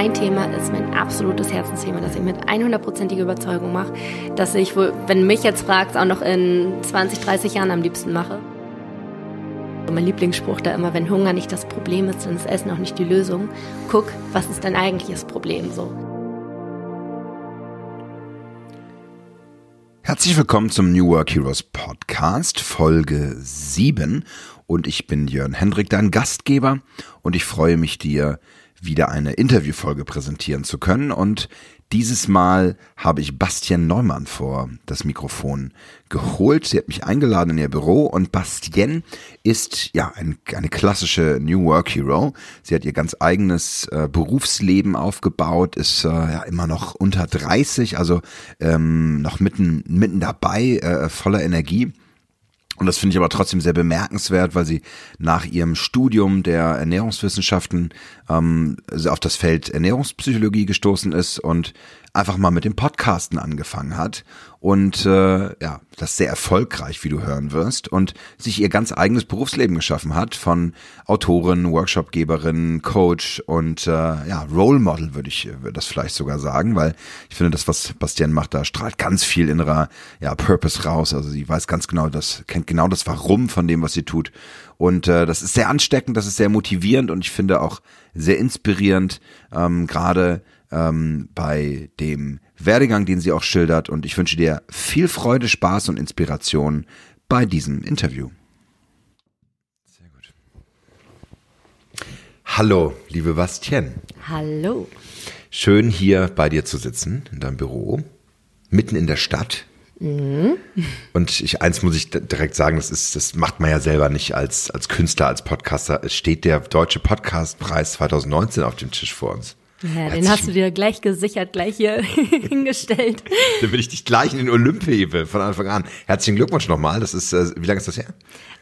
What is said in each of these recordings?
mein Thema ist mein absolutes Herzensthema, das ich mit 100%iger Überzeugung mache, dass ich, wenn du mich jetzt fragst, auch noch in 20, 30 Jahren am liebsten mache. Mein Lieblingsspruch da immer, wenn Hunger nicht das Problem ist, dann ist Essen auch nicht die Lösung. Guck, was ist dein eigentliches Problem so? Herzlich willkommen zum New Work Heroes Podcast, Folge 7. Und ich bin Jörn Hendrik, dein Gastgeber. Und ich freue mich, dir wieder eine Interviewfolge präsentieren zu können. Und dieses Mal habe ich Bastian Neumann vor das Mikrofon geholt. Sie hat mich eingeladen in ihr Büro und Bastian ist ja ein, eine klassische New Work Hero. Sie hat ihr ganz eigenes äh, Berufsleben aufgebaut, ist äh, ja immer noch unter 30, also ähm, noch mitten, mitten dabei, äh, voller Energie und das finde ich aber trotzdem sehr bemerkenswert, weil sie nach ihrem Studium der Ernährungswissenschaften ähm, auf das Feld Ernährungspsychologie gestoßen ist und einfach mal mit dem Podcasten angefangen hat und äh, ja, das sehr erfolgreich, wie du hören wirst, und sich ihr ganz eigenes Berufsleben geschaffen hat von Autorin, Workshopgeberin, Coach und äh, ja, Role Model würde ich das vielleicht sogar sagen, weil ich finde, das, was Bastian macht, da strahlt ganz viel innerer ja, Purpose raus. Also sie weiß ganz genau, das kennt genau das Warum von dem, was sie tut. Und äh, das ist sehr ansteckend, das ist sehr motivierend und ich finde auch sehr inspirierend, ähm, gerade ähm, bei dem Werdegang, den sie auch schildert. Und ich wünsche dir viel Freude, Spaß und Inspiration bei diesem Interview. Sehr gut. Hallo, liebe Bastien. Hallo. Schön hier bei dir zu sitzen, in deinem Büro, mitten in der Stadt. Mhm. Und ich, eins muss ich direkt sagen, das ist, das macht man ja selber nicht als, als Künstler, als Podcaster. Es steht der Deutsche Podcastpreis 2019 auf dem Tisch vor uns. Ja, den hast du dir gleich gesichert, gleich hier hingestellt. Dann will ich dich gleich in den Olymp hebe von Anfang an. Herzlichen Glückwunsch nochmal. Das ist, äh, wie lange ist das her?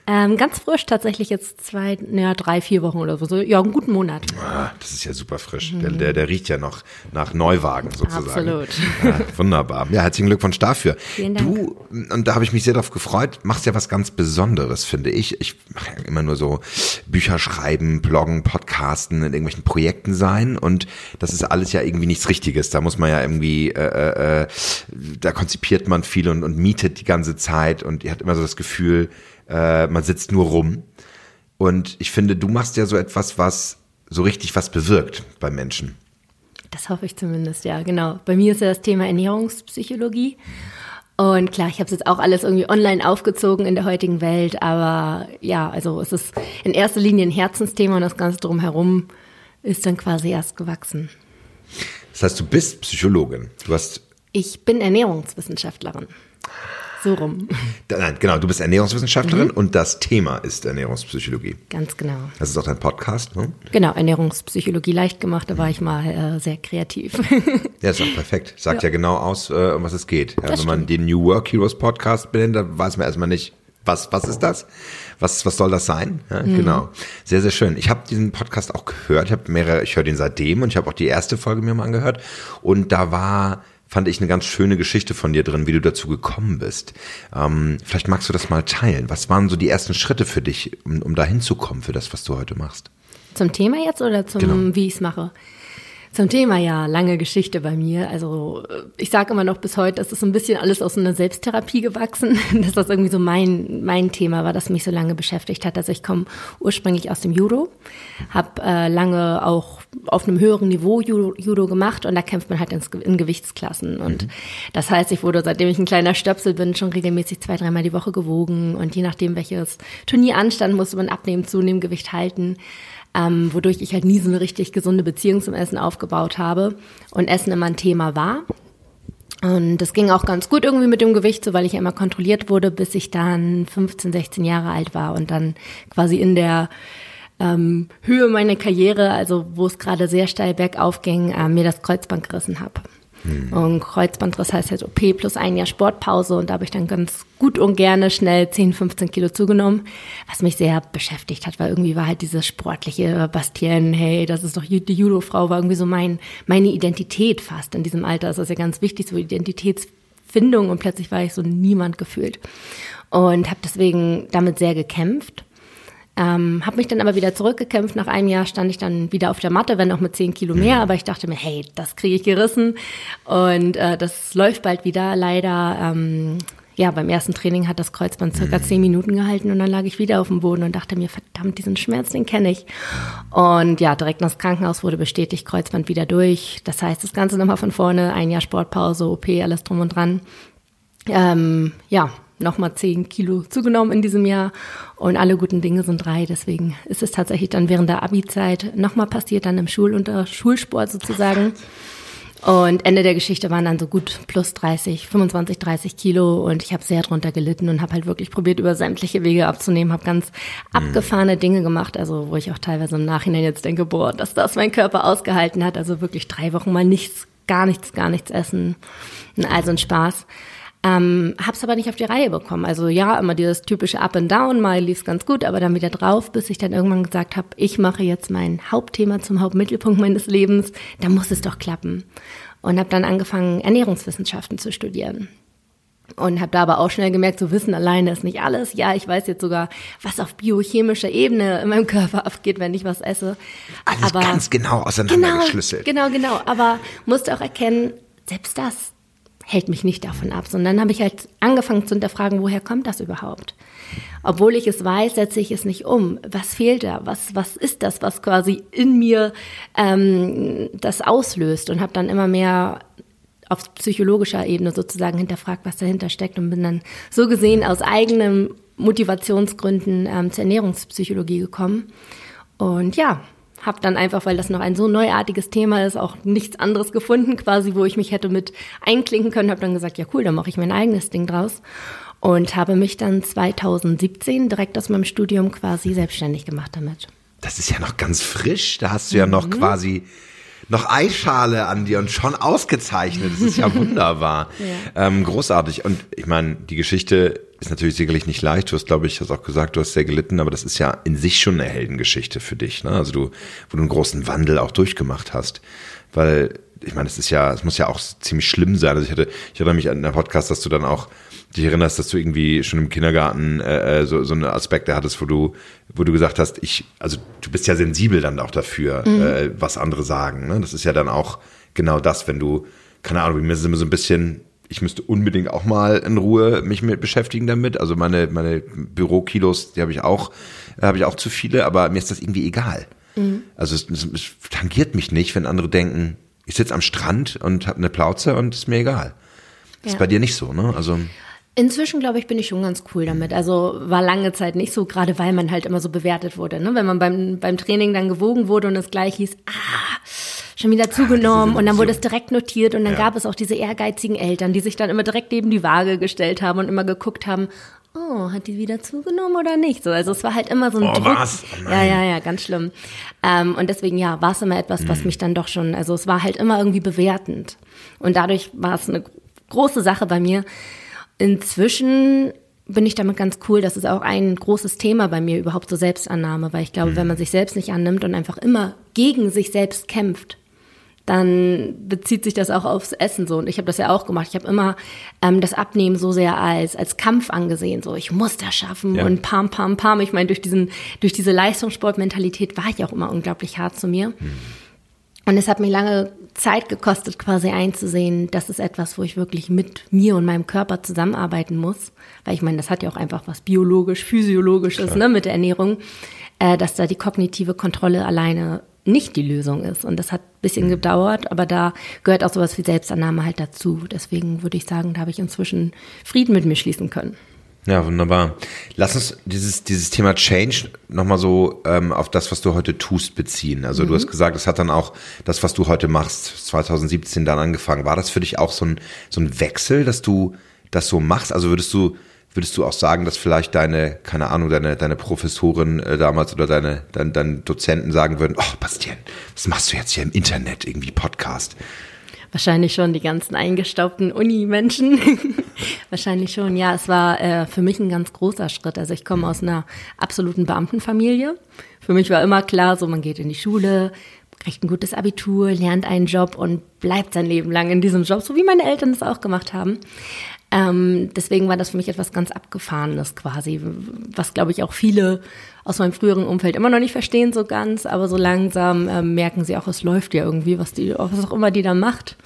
Ähm, ganz frisch, tatsächlich jetzt zwei, naja, drei, vier Wochen oder so. Ja, einen guten Monat. Ah, das ist ja super frisch. Mhm. Der, der, der riecht ja noch nach Neuwagen sozusagen. Absolut. Ja, wunderbar. Ja, herzlichen Glückwunsch dafür. Vielen Dank. Du, und da habe ich mich sehr darauf gefreut, machst ja was ganz Besonderes, finde ich. Ich mache ja immer nur so Bücher schreiben, bloggen, podcasten, in irgendwelchen Projekten sein. Und das ist alles ja irgendwie nichts Richtiges. Da muss man ja irgendwie, äh, äh, äh da konzipiert man viel und, und mietet die ganze Zeit. Und ihr habt immer so das Gefühl, äh, man sitzt nur rum. Und ich finde, du machst ja so etwas, was so richtig was bewirkt bei Menschen. Das hoffe ich zumindest, ja, genau. Bei mir ist ja das Thema Ernährungspsychologie. Und klar, ich habe es jetzt auch alles irgendwie online aufgezogen in der heutigen Welt, aber ja, also es ist in erster Linie ein Herzensthema und das Ganze drumherum ist dann quasi erst gewachsen. Das heißt, du bist Psychologin. Du hast. Ich bin Ernährungswissenschaftlerin. So rum. Nein, genau, du bist Ernährungswissenschaftlerin mhm. und das Thema ist Ernährungspsychologie. Ganz genau. Das ist auch dein Podcast, ne? Genau, Ernährungspsychologie leicht gemacht, da war ich mal äh, sehr kreativ. ja, ist auch perfekt. Sagt ja, ja genau aus, äh, um was es geht. Ja, wenn stimmt. man den New Work Heroes Podcast benennt, dann weiß man erstmal nicht, was, was ist das? Was, was soll das sein? Ja, mhm. Genau. Sehr, sehr schön. Ich habe diesen Podcast auch gehört. Ich habe mehrere, ich höre den seitdem und ich habe auch die erste Folge mir mal angehört. Und da war fand ich eine ganz schöne Geschichte von dir drin, wie du dazu gekommen bist. Ähm, vielleicht magst du das mal teilen. Was waren so die ersten Schritte für dich, um, um da hinzukommen, für das, was du heute machst? Zum Thema jetzt oder zum, genau. wie ich es mache? Zum Thema ja, lange Geschichte bei mir. Also ich sage immer noch bis heute, das ist so ein bisschen alles aus einer Selbsttherapie gewachsen, dass das irgendwie so mein, mein Thema war, das mich so lange beschäftigt hat. Also ich komme ursprünglich aus dem Judo, habe äh, lange auch auf einem höheren Niveau Judo, Judo gemacht und da kämpft man halt in, in Gewichtsklassen. Und mhm. das heißt, ich wurde, seitdem ich ein kleiner Stöpsel bin, schon regelmäßig zwei, dreimal die Woche gewogen. Und je nachdem, welches Turnier anstand, musste man abnehmen, zunehmen, Gewicht halten ähm, wodurch ich halt nie so eine richtig gesunde Beziehung zum Essen aufgebaut habe und Essen immer ein Thema war. Und das ging auch ganz gut irgendwie mit dem Gewicht, so weil ich ja immer kontrolliert wurde, bis ich dann 15, 16 Jahre alt war und dann quasi in der ähm, Höhe meiner Karriere, also wo es gerade sehr steil bergauf ging, äh, mir das Kreuzband gerissen habe. Mhm. Und Kreuzbandriss heißt halt OP plus ein Jahr Sportpause. Und da habe ich dann ganz gut und gerne schnell 10, 15 Kilo zugenommen, was mich sehr beschäftigt hat, weil irgendwie war halt dieses sportliche Bastien, hey, das ist doch die Judo-Frau, war irgendwie so mein, meine Identität fast in diesem Alter. Das ist ja ganz wichtig, so Identitätsfindung. Und plötzlich war ich so niemand gefühlt. Und habe deswegen damit sehr gekämpft Ähm, habe mich dann aber wieder zurückgekämpft. Nach einem Jahr stand ich dann wieder auf der Matte, wenn auch mit zehn Kilo mehr. Mhm. Aber ich dachte mir, hey, das kriege ich gerissen. Und äh, das läuft bald wieder. Leider, ähm, ja, beim ersten Training hat das Kreuzband circa mhm. zehn Minuten gehalten und dann lag ich wieder auf dem Boden und dachte mir, verdammt, diesen Schmerz, den kenne ich. Und ja, direkt ins Krankenhaus wurde bestätigt, Kreuzband wieder durch. Das heißt, das Ganze nochmal von vorne, ein Jahr Sportpause, OP, alles drum und dran. Ähm, ja, nochmal zehn Kilo zugenommen in diesem Jahr und alle guten Dinge sind drei. Deswegen ist es tatsächlich dann während der Abi-Zeit nochmal passiert, dann im Schul- und Schulsport sozusagen. Und Ende der Geschichte waren dann so gut plus 30, 25, 30 Kilo und ich habe sehr drunter gelitten und habe halt wirklich probiert, über sämtliche Wege abzunehmen, habe ganz abgefahrene Dinge gemacht, also wo ich auch teilweise im Nachhinein jetzt denke, boah, dass das mein Körper ausgehalten hat, also wirklich drei Wochen mal nichts, gar nichts, gar nichts essen, also ein Spaß. Ähm, hab's aber nicht auf die Reihe bekommen. Also ja, immer dieses typische Up and Down, mal lief's ganz gut, aber dann wieder drauf, bis ich dann irgendwann gesagt habe, ich mache jetzt mein Hauptthema zum Hauptmittelpunkt meines Lebens, da muss es doch klappen. Und habe dann angefangen, Ernährungswissenschaften zu studieren. Und habe da aber auch schnell gemerkt, so Wissen alleine ist nicht alles. Ja, ich weiß jetzt sogar, was auf biochemischer Ebene in meinem Körper abgeht, wenn ich was esse. Alles aber, ganz genau auseinandergeschlüsselt. Genau, genau, genau. Aber musste auch erkennen, selbst das hält mich nicht davon ab, sondern dann habe ich halt angefangen zu hinterfragen, woher kommt das überhaupt? Obwohl ich es weiß, setze ich es nicht um. Was fehlt da? Was, was ist das, was quasi in mir ähm, das auslöst? Und habe dann immer mehr auf psychologischer Ebene sozusagen hinterfragt, was dahinter steckt und bin dann so gesehen aus eigenen Motivationsgründen ähm, zur Ernährungspsychologie gekommen. Und ja, habe dann einfach, weil das noch ein so neuartiges Thema ist, auch nichts anderes gefunden, quasi, wo ich mich hätte mit einklinken können. Habe dann gesagt, ja cool, dann mache ich mein eigenes Ding draus und habe mich dann 2017 direkt aus meinem Studium quasi selbstständig gemacht damit. Das ist ja noch ganz frisch. Da hast du ja noch mhm. quasi noch Eischale an dir und schon ausgezeichnet. Das ist ja wunderbar. ja. Ähm, großartig. Und ich meine, die Geschichte ist natürlich sicherlich nicht leicht. Du hast, glaube ich, hast auch gesagt, du hast sehr gelitten, aber das ist ja in sich schon eine Heldengeschichte für dich. Ne? Also du, wo du einen großen Wandel auch durchgemacht hast. Weil, ich meine, es ist ja, es muss ja auch ziemlich schlimm sein. Also ich hatte, ich erinnere mich an den Podcast, dass du dann auch dich erinnerst, dass du irgendwie schon im Kindergarten äh, äh, so, so eine Aspekte hattest, wo du, wo du gesagt hast, ich, also du bist ja sensibel dann auch dafür, mhm. äh, was andere sagen. Ne? Das ist ja dann auch genau das, wenn du, keine Ahnung, mir ist immer so ein bisschen, ich müsste unbedingt auch mal in Ruhe mich mit beschäftigen damit. Also meine, meine Bürokilos, die habe ich auch, habe ich auch zu viele, aber mir ist das irgendwie egal. Mhm. Also es, es, es tangiert mich nicht, wenn andere denken, ich sitze am Strand und habe eine Plauze und ist mir egal. Das ja. ist bei dir nicht so, ne? Also Inzwischen, glaube ich, bin ich schon ganz cool damit. Also war lange Zeit nicht so, gerade weil man halt immer so bewertet wurde. Ne? Wenn man beim, beim Training dann gewogen wurde und es gleich hieß, ah, schon wieder zugenommen Ach, und dann wurde es direkt notiert und dann ja. gab es auch diese ehrgeizigen Eltern, die sich dann immer direkt neben die Waage gestellt haben und immer geguckt haben, oh, hat die wieder zugenommen oder nicht? So, also es war halt immer so ein oh, Druck. Was? Oh, ja, ja, ja, ganz schlimm. Ähm, und deswegen, ja, war es immer etwas, was mhm. mich dann doch schon, also es war halt immer irgendwie bewertend. Und dadurch war es eine große Sache bei mir, Inzwischen bin ich damit ganz cool. Das ist auch ein großes Thema bei mir, überhaupt so Selbstannahme, weil ich glaube, mhm. wenn man sich selbst nicht annimmt und einfach immer gegen sich selbst kämpft, dann bezieht sich das auch aufs Essen so. Und ich habe das ja auch gemacht. Ich habe immer ähm, das Abnehmen so sehr als, als Kampf angesehen. So, ich muss das schaffen ja. und pam, pam, pam. Ich meine, durch, diesen, durch diese Leistungssportmentalität war ich auch immer unglaublich hart zu mir. Mhm. Und es hat mir lange Zeit gekostet, quasi einzusehen, das ist etwas, wo ich wirklich mit mir und meinem Körper zusammenarbeiten muss. Weil ich meine, das hat ja auch einfach was biologisch, physiologisches ne, mit der Ernährung, äh, dass da die kognitive Kontrolle alleine nicht die Lösung ist. Und das hat ein bisschen mhm. gedauert, aber da gehört auch sowas wie Selbstannahme halt dazu. Deswegen würde ich sagen, da habe ich inzwischen Frieden mit mir schließen können. Ja, wunderbar. Lass uns dieses, dieses Thema Change nochmal so ähm, auf das, was du heute tust, beziehen. Also mhm. du hast gesagt, es hat dann auch das, was du heute machst, 2017 dann angefangen. War das für dich auch so ein, so ein Wechsel, dass du das so machst? Also würdest du, würdest du auch sagen, dass vielleicht deine, keine Ahnung, deine, deine Professorin äh, damals oder deine, dein, deine Dozenten sagen würden, oh, Bastian, was machst du jetzt hier im Internet, irgendwie Podcast? Wahrscheinlich schon die ganzen eingestaubten Uni-Menschen. Wahrscheinlich schon, ja. Es war äh, für mich ein ganz großer Schritt. Also ich komme aus einer absoluten Beamtenfamilie. Für mich war immer klar, so man geht in die Schule, kriegt ein gutes Abitur, lernt einen Job und bleibt sein Leben lang in diesem Job, so wie meine Eltern es auch gemacht haben. Ähm, deswegen war das für mich etwas ganz Abgefahrenes quasi, was glaube ich auch viele aus meinem früheren Umfeld immer noch nicht verstehen so ganz, aber so langsam äh, merken sie auch, es läuft ja irgendwie, was die, was auch immer die da macht.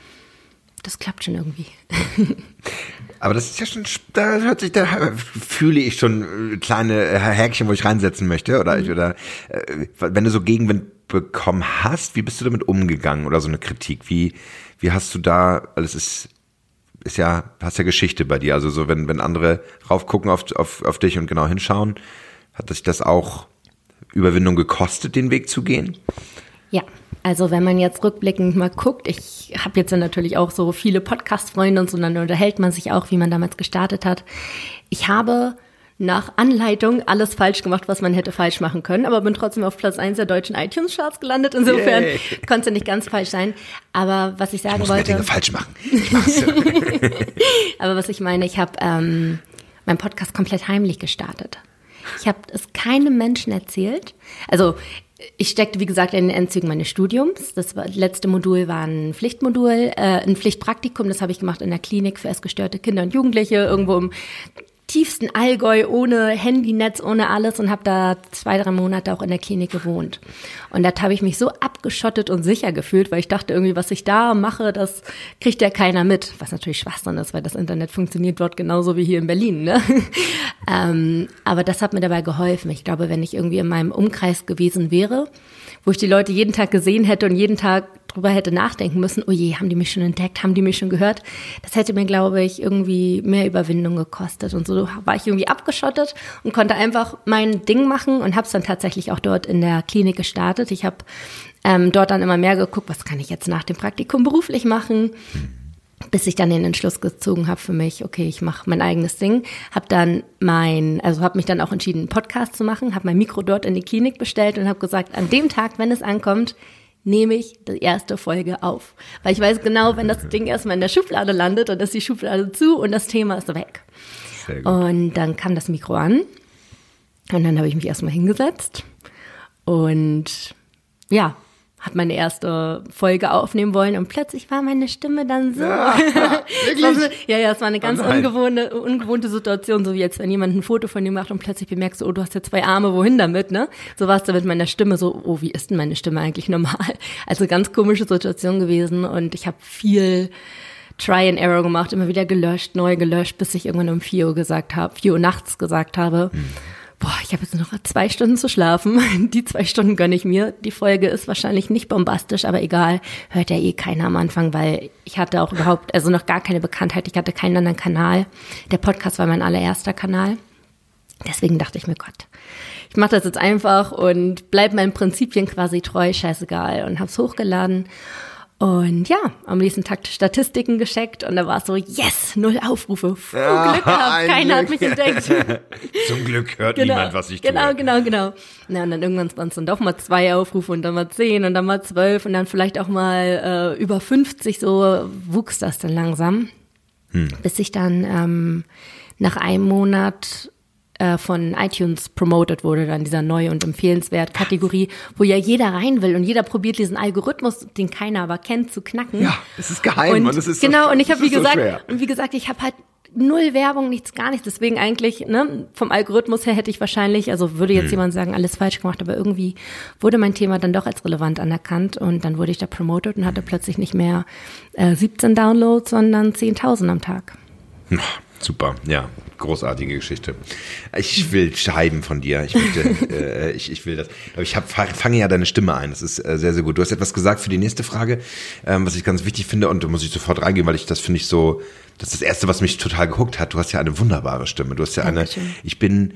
Das klappt schon irgendwie. Aber das ist ja schon, da hört sich, da fühle ich schon äh, kleine äh, Häkchen, wo ich reinsetzen möchte. Oder, mhm. oder äh, wenn du so Gegenwind bekommen hast, wie bist du damit umgegangen oder so eine Kritik? Wie, wie hast du da, alles ist, ist ja, hast ja Geschichte bei dir. Also so, wenn, wenn andere raufgucken auf, auf, auf dich und genau hinschauen, hat sich das auch Überwindung gekostet, den Weg zu gehen? Ja, also wenn man jetzt rückblickend mal guckt, ich habe jetzt ja natürlich auch so viele Podcast-Freunde und so, dann unterhält man sich auch, wie man damals gestartet hat. Ich habe nach Anleitung alles falsch gemacht, was man hätte falsch machen können, aber bin trotzdem auf Platz 1 der deutschen iTunes-Charts gelandet. Insofern Yay. konnte nicht ganz falsch sein. Aber was ich sagen ich wollte. Dinge falsch machen. Ich aber was ich meine, ich habe ähm, meinen Podcast komplett heimlich gestartet. Ich habe es keinem Menschen erzählt. Also ich steckte, wie gesagt, in den Endzügen meines Studiums. Das letzte Modul war ein Pflichtmodul, äh, ein Pflichtpraktikum. Das habe ich gemacht in der Klinik für essgestörte Kinder und Jugendliche, irgendwo im tiefsten Allgäu ohne Handynetz, ohne alles und habe da zwei, drei Monate auch in der Klinik gewohnt. Und da habe ich mich so abgeschottet und sicher gefühlt, weil ich dachte irgendwie, was ich da mache, das kriegt ja keiner mit. Was natürlich Schwachsinn ist, weil das Internet funktioniert dort genauso wie hier in Berlin. Ne? ähm, aber das hat mir dabei geholfen. Ich glaube, wenn ich irgendwie in meinem Umkreis gewesen wäre, wo ich die Leute jeden Tag gesehen hätte und jeden Tag drüber hätte nachdenken müssen, oh je, haben die mich schon entdeckt, haben die mich schon gehört, das hätte mir, glaube ich, irgendwie mehr Überwindung gekostet. Und so war ich irgendwie abgeschottet und konnte einfach mein Ding machen und habe es dann tatsächlich auch dort in der Klinik gestartet. Ich habe ähm, dort dann immer mehr geguckt, was kann ich jetzt nach dem Praktikum beruflich machen bis ich dann den Entschluss gezogen habe für mich, okay, ich mache mein eigenes Ding, habe dann mein, also habe mich dann auch entschieden, einen Podcast zu machen, habe mein Mikro dort in die Klinik bestellt und habe gesagt, an dem Tag, wenn es ankommt, nehme ich die erste Folge auf, weil ich weiß genau, wenn das Ding erstmal in der Schublade landet, dann ist die Schublade zu und das Thema ist weg. Und dann kam das Mikro an und dann habe ich mich erstmal hingesetzt und ja, habe meine erste Folge aufnehmen wollen und plötzlich war meine Stimme dann so. Ja, so ja, ja, es war eine ganz oh ungewohnte, ungewohnte Situation, so wie jetzt, wenn jemand ein Foto von dir macht und plötzlich bemerkst, oh, du hast ja zwei Arme, wohin damit, ne? So war es da mit meiner Stimme so, oh, wie ist denn meine Stimme eigentlich normal? Also ganz komische Situation gewesen und ich habe viel Try and Error gemacht, immer wieder gelöscht, neu gelöscht, bis ich irgendwann um vier Uhr gesagt habe, vier Uhr nachts gesagt habe. Hm boah, ich habe jetzt noch zwei Stunden zu schlafen. Die zwei Stunden gönne ich mir. Die Folge ist wahrscheinlich nicht bombastisch, aber egal, hört ja eh keiner am Anfang, weil ich hatte auch überhaupt, also noch gar keine Bekanntheit. Ich hatte keinen anderen Kanal. Der Podcast war mein allererster Kanal. Deswegen dachte ich mir, Gott, ich mache das jetzt einfach und bleib meinen Prinzipien quasi treu, scheißegal. Und hab's hochgeladen. Und ja, am nächsten Tag Statistiken gescheckt und da war es so, yes, null Aufrufe. Puh, ja, Glück gehabt, keiner Glück. hat mich entdeckt. Zum Glück hört genau, niemand, was ich tue. Genau, genau, genau. Na, und dann irgendwann waren es dann doch mal zwei Aufrufe und dann mal zehn und dann mal zwölf und dann vielleicht auch mal äh, über 50, so wuchs das dann langsam. Hm. Bis ich dann ähm, nach einem Monat äh, von iTunes promoted wurde, dann dieser neue und empfehlenswert Kategorie, wo ja jeder rein will und jeder probiert diesen Algorithmus, den keiner aber kennt, zu knacken. Ja, es ist geheim und, und es ist genau so, und ich habe wie gesagt so und wie gesagt, ich habe halt null Werbung, nichts, gar nichts. Deswegen eigentlich, ne, vom Algorithmus her hätte ich wahrscheinlich, also würde jetzt hm. jemand sagen, alles falsch gemacht, aber irgendwie wurde mein Thema dann doch als relevant anerkannt und dann wurde ich da promoted und hatte plötzlich nicht mehr äh, 17 Downloads, sondern 10.000 am Tag. Super, ja, großartige Geschichte. Ich will Scheiben von dir. Ich, möchte, äh, ich, ich will das. Ich hab, fange ja deine Stimme ein. Das ist äh, sehr, sehr gut. Du hast etwas gesagt für die nächste Frage, ähm, was ich ganz wichtig finde und da muss ich sofort reingehen, weil ich das finde ich so, das ist das Erste, was mich total gehuckt hat. Du hast ja eine wunderbare Stimme. Du hast ja Dankeschön. eine, ich bin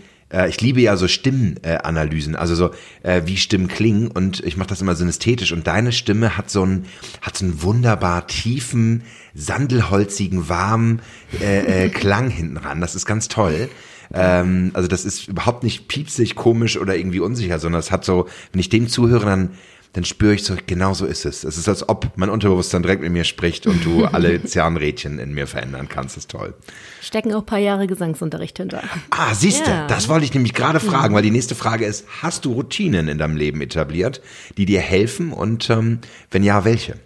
ich liebe ja so Stimmenanalysen, also so äh, wie Stimmen klingen und ich mache das immer synästhetisch und deine Stimme hat so einen hat so einen wunderbar tiefen, sandelholzigen, warmen äh, äh, Klang hinten ran. Das ist ganz toll. Ähm, also das ist überhaupt nicht piepsig, komisch oder irgendwie unsicher, sondern es hat so, wenn ich dem zuhöre, dann dann spüre ich so, genau so ist es. Es ist, als ob mein Unterbewusstsein direkt mit mir spricht und du alle Zahnrädchen in mir verändern kannst. Das ist toll. Stecken auch ein paar Jahre Gesangsunterricht hinter. Ah, siehst du, ja. das wollte ich nämlich gerade fragen, weil die nächste Frage ist, hast du Routinen in deinem Leben etabliert, die dir helfen und ähm, wenn ja, welche?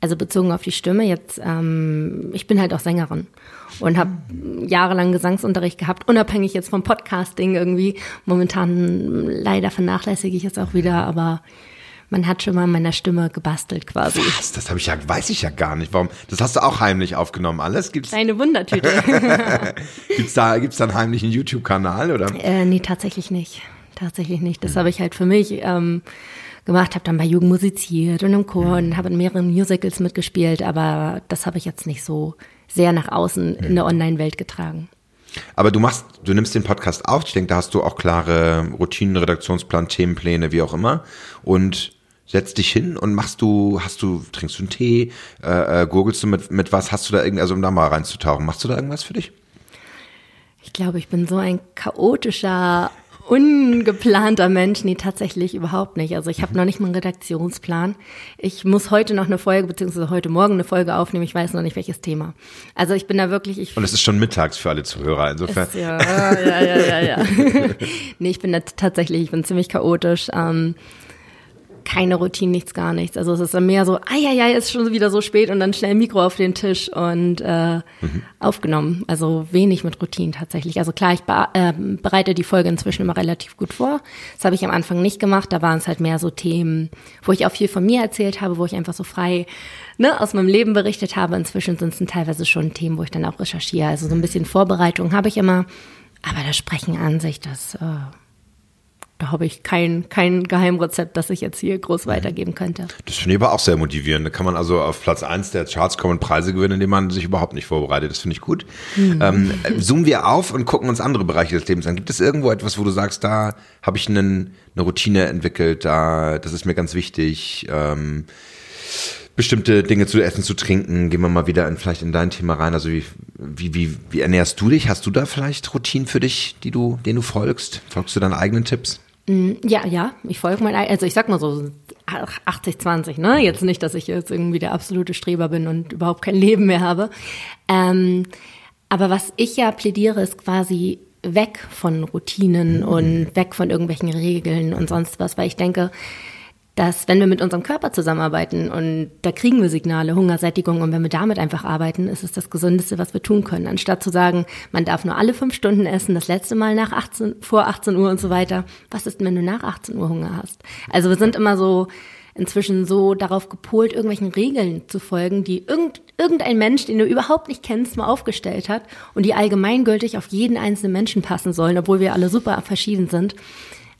Also bezogen auf die Stimme jetzt, ähm, ich bin halt auch Sängerin und habe jahrelang Gesangsunterricht gehabt, unabhängig jetzt vom Podcasting irgendwie. Momentan leider vernachlässige ich es auch wieder, aber man hat schon mal an meiner Stimme gebastelt quasi. Was? Das habe ich ja, weiß ich ja gar nicht. Warum? Das hast du auch heimlich aufgenommen, alles? Gibt's? Eine Wundertüte. gibt's da, gibt's da einen heimlichen YouTube-Kanal oder? Äh, nee, tatsächlich nicht. Tatsächlich nicht. Das mhm. habe ich halt für mich ähm, gemacht, habe dann bei Jugend musiziert und im Chor und habe in mehreren Musicals mitgespielt, aber das habe ich jetzt nicht so sehr nach außen in der Online-Welt getragen. Aber du machst, du nimmst den Podcast auf. Ich denke, da hast du auch klare Routinen, Redaktionsplan, Themenpläne, wie auch immer. Und setzt dich hin und machst du, hast du, trinkst du einen Tee, äh, äh, gurgelst du mit, mit was, hast du da irgendwie, also um da mal reinzutauchen, machst du da irgendwas für dich? Ich glaube, ich bin so ein chaotischer ungeplanter Mensch. Nee, tatsächlich überhaupt nicht. Also ich habe noch nicht mal einen Redaktionsplan. Ich muss heute noch eine Folge, beziehungsweise heute Morgen eine Folge aufnehmen. Ich weiß noch nicht, welches Thema. Also ich bin da wirklich. Ich Und es ist schon mittags für alle Zuhörer, insofern. Ist, ja, ja, ja, ja, ja. nee, ich bin da tatsächlich, ich bin ziemlich chaotisch. Ähm, keine Routine, nichts, gar nichts. Also es ist dann mehr so, ja, ja, ist schon wieder so spät und dann schnell Mikro auf den Tisch und äh, mhm. aufgenommen. Also wenig mit Routinen tatsächlich. Also klar, ich be äh, bereite die Folge inzwischen immer relativ gut vor. Das habe ich am Anfang nicht gemacht. Da waren es halt mehr so Themen, wo ich auch viel von mir erzählt habe, wo ich einfach so frei ne, aus meinem Leben berichtet habe. Inzwischen sind es teilweise schon Themen, wo ich dann auch recherchiere. Also so ein bisschen Vorbereitung habe ich immer. Aber das Sprechen an sich, das... Äh, da habe ich kein, kein Geheimrezept, das ich jetzt hier groß mhm. weitergeben könnte. Das finde ich aber auch sehr motivierend. Da kann man also auf Platz eins der Charts kommen Preise gewinnen, indem man sich überhaupt nicht vorbereitet. Das finde ich gut. Mhm. Ähm, zoomen wir auf und gucken uns andere Bereiche des Lebens an. Gibt es irgendwo etwas, wo du sagst, da habe ich einen, eine Routine entwickelt, da, das ist mir ganz wichtig. Ähm, bestimmte Dinge zu essen, zu trinken. Gehen wir mal wieder in, vielleicht in dein Thema rein. Also wie, wie, wie, wie ernährst du dich? Hast du da vielleicht Routinen für dich, die du, denen du folgst? Folgst du deinen eigenen Tipps? Mm, ja, ja, ich folge mein, also ich sag mal so 80, 20, ne? Jetzt nicht, dass ich jetzt irgendwie der absolute Streber bin und überhaupt kein Leben mehr habe. Ähm, aber was ich ja plädiere, ist quasi weg von Routinen mhm. und weg von irgendwelchen Regeln und sonst was, weil ich denke, dass wenn wir mit unserem Körper zusammenarbeiten und da kriegen wir Signale, Hungersättigung und wenn wir damit einfach arbeiten, ist es das Gesündeste, was wir tun können. Anstatt zu sagen, man darf nur alle fünf Stunden essen, das letzte Mal nach 18, vor 18 Uhr und so weiter. Was ist, wenn du nach 18 Uhr Hunger hast? Also wir sind immer so inzwischen so darauf gepolt, irgendwelchen Regeln zu folgen, die irgend, irgendein Mensch, den du überhaupt nicht kennst, mal aufgestellt hat und die allgemeingültig auf jeden einzelnen Menschen passen sollen, obwohl wir alle super verschieden sind.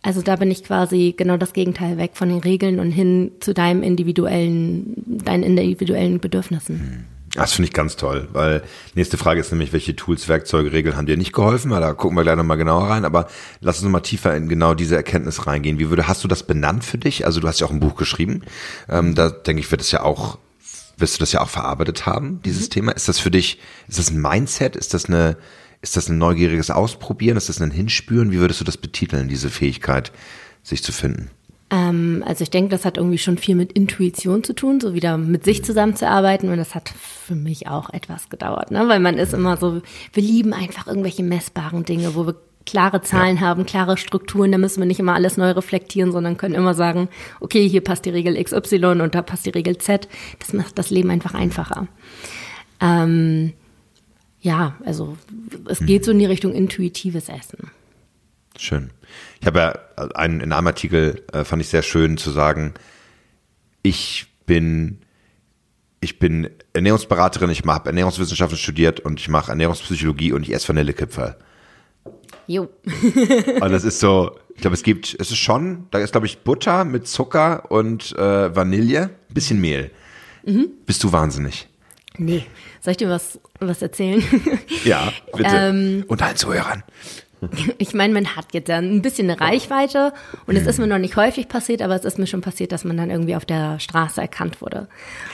Also da bin ich quasi genau das Gegenteil weg von den Regeln und hin zu deinem individuellen, deinen individuellen Bedürfnissen. Hm. Das finde ich ganz toll, weil nächste Frage ist nämlich, welche Tools, Werkzeuge, Regeln haben dir nicht geholfen? Da gucken wir gleich nochmal genauer rein, aber lass uns nochmal tiefer in genau diese Erkenntnis reingehen. Wie würde, hast du das benannt für dich? Also du hast ja auch ein Buch geschrieben. Ähm, da denke ich, wird es ja auch, wirst du das ja auch verarbeitet haben, dieses mhm. Thema. Ist das für dich, ist das ein Mindset? Ist das eine, ist das ein neugieriges Ausprobieren? Ist das ein Hinspüren? Wie würdest du das betiteln, diese Fähigkeit, sich zu finden? Ähm, also ich denke, das hat irgendwie schon viel mit Intuition zu tun, so wieder mit sich zusammenzuarbeiten. Und das hat für mich auch etwas gedauert, ne? weil man ist immer so, wir lieben einfach irgendwelche messbaren Dinge, wo wir klare Zahlen ja. haben, klare Strukturen, da müssen wir nicht immer alles neu reflektieren, sondern können immer sagen, okay, hier passt die Regel XY und da passt die Regel Z. Das macht das Leben einfach einfacher. Ähm, ja, also es geht so in die Richtung intuitives Essen. Schön. Ich habe ja einen, in einem Artikel äh, fand ich sehr schön zu sagen, ich bin ich bin Ernährungsberaterin, ich habe Ernährungswissenschaften studiert und ich mache Ernährungspsychologie und ich esse Vanillekipferl. Jo. und das ist so, ich glaube, es gibt, es ist schon, da ist glaube ich Butter mit Zucker und äh, Vanille, bisschen Mehl. Mhm. Bist du wahnsinnig? Nee. Soll ich dir was, was erzählen? Ja, bitte. ähm, und allen Zuhörern. Ich meine, man hat jetzt ja ein bisschen eine Reichweite und es ist mir noch nicht häufig passiert, aber es ist mir schon passiert, dass man dann irgendwie auf der Straße erkannt wurde.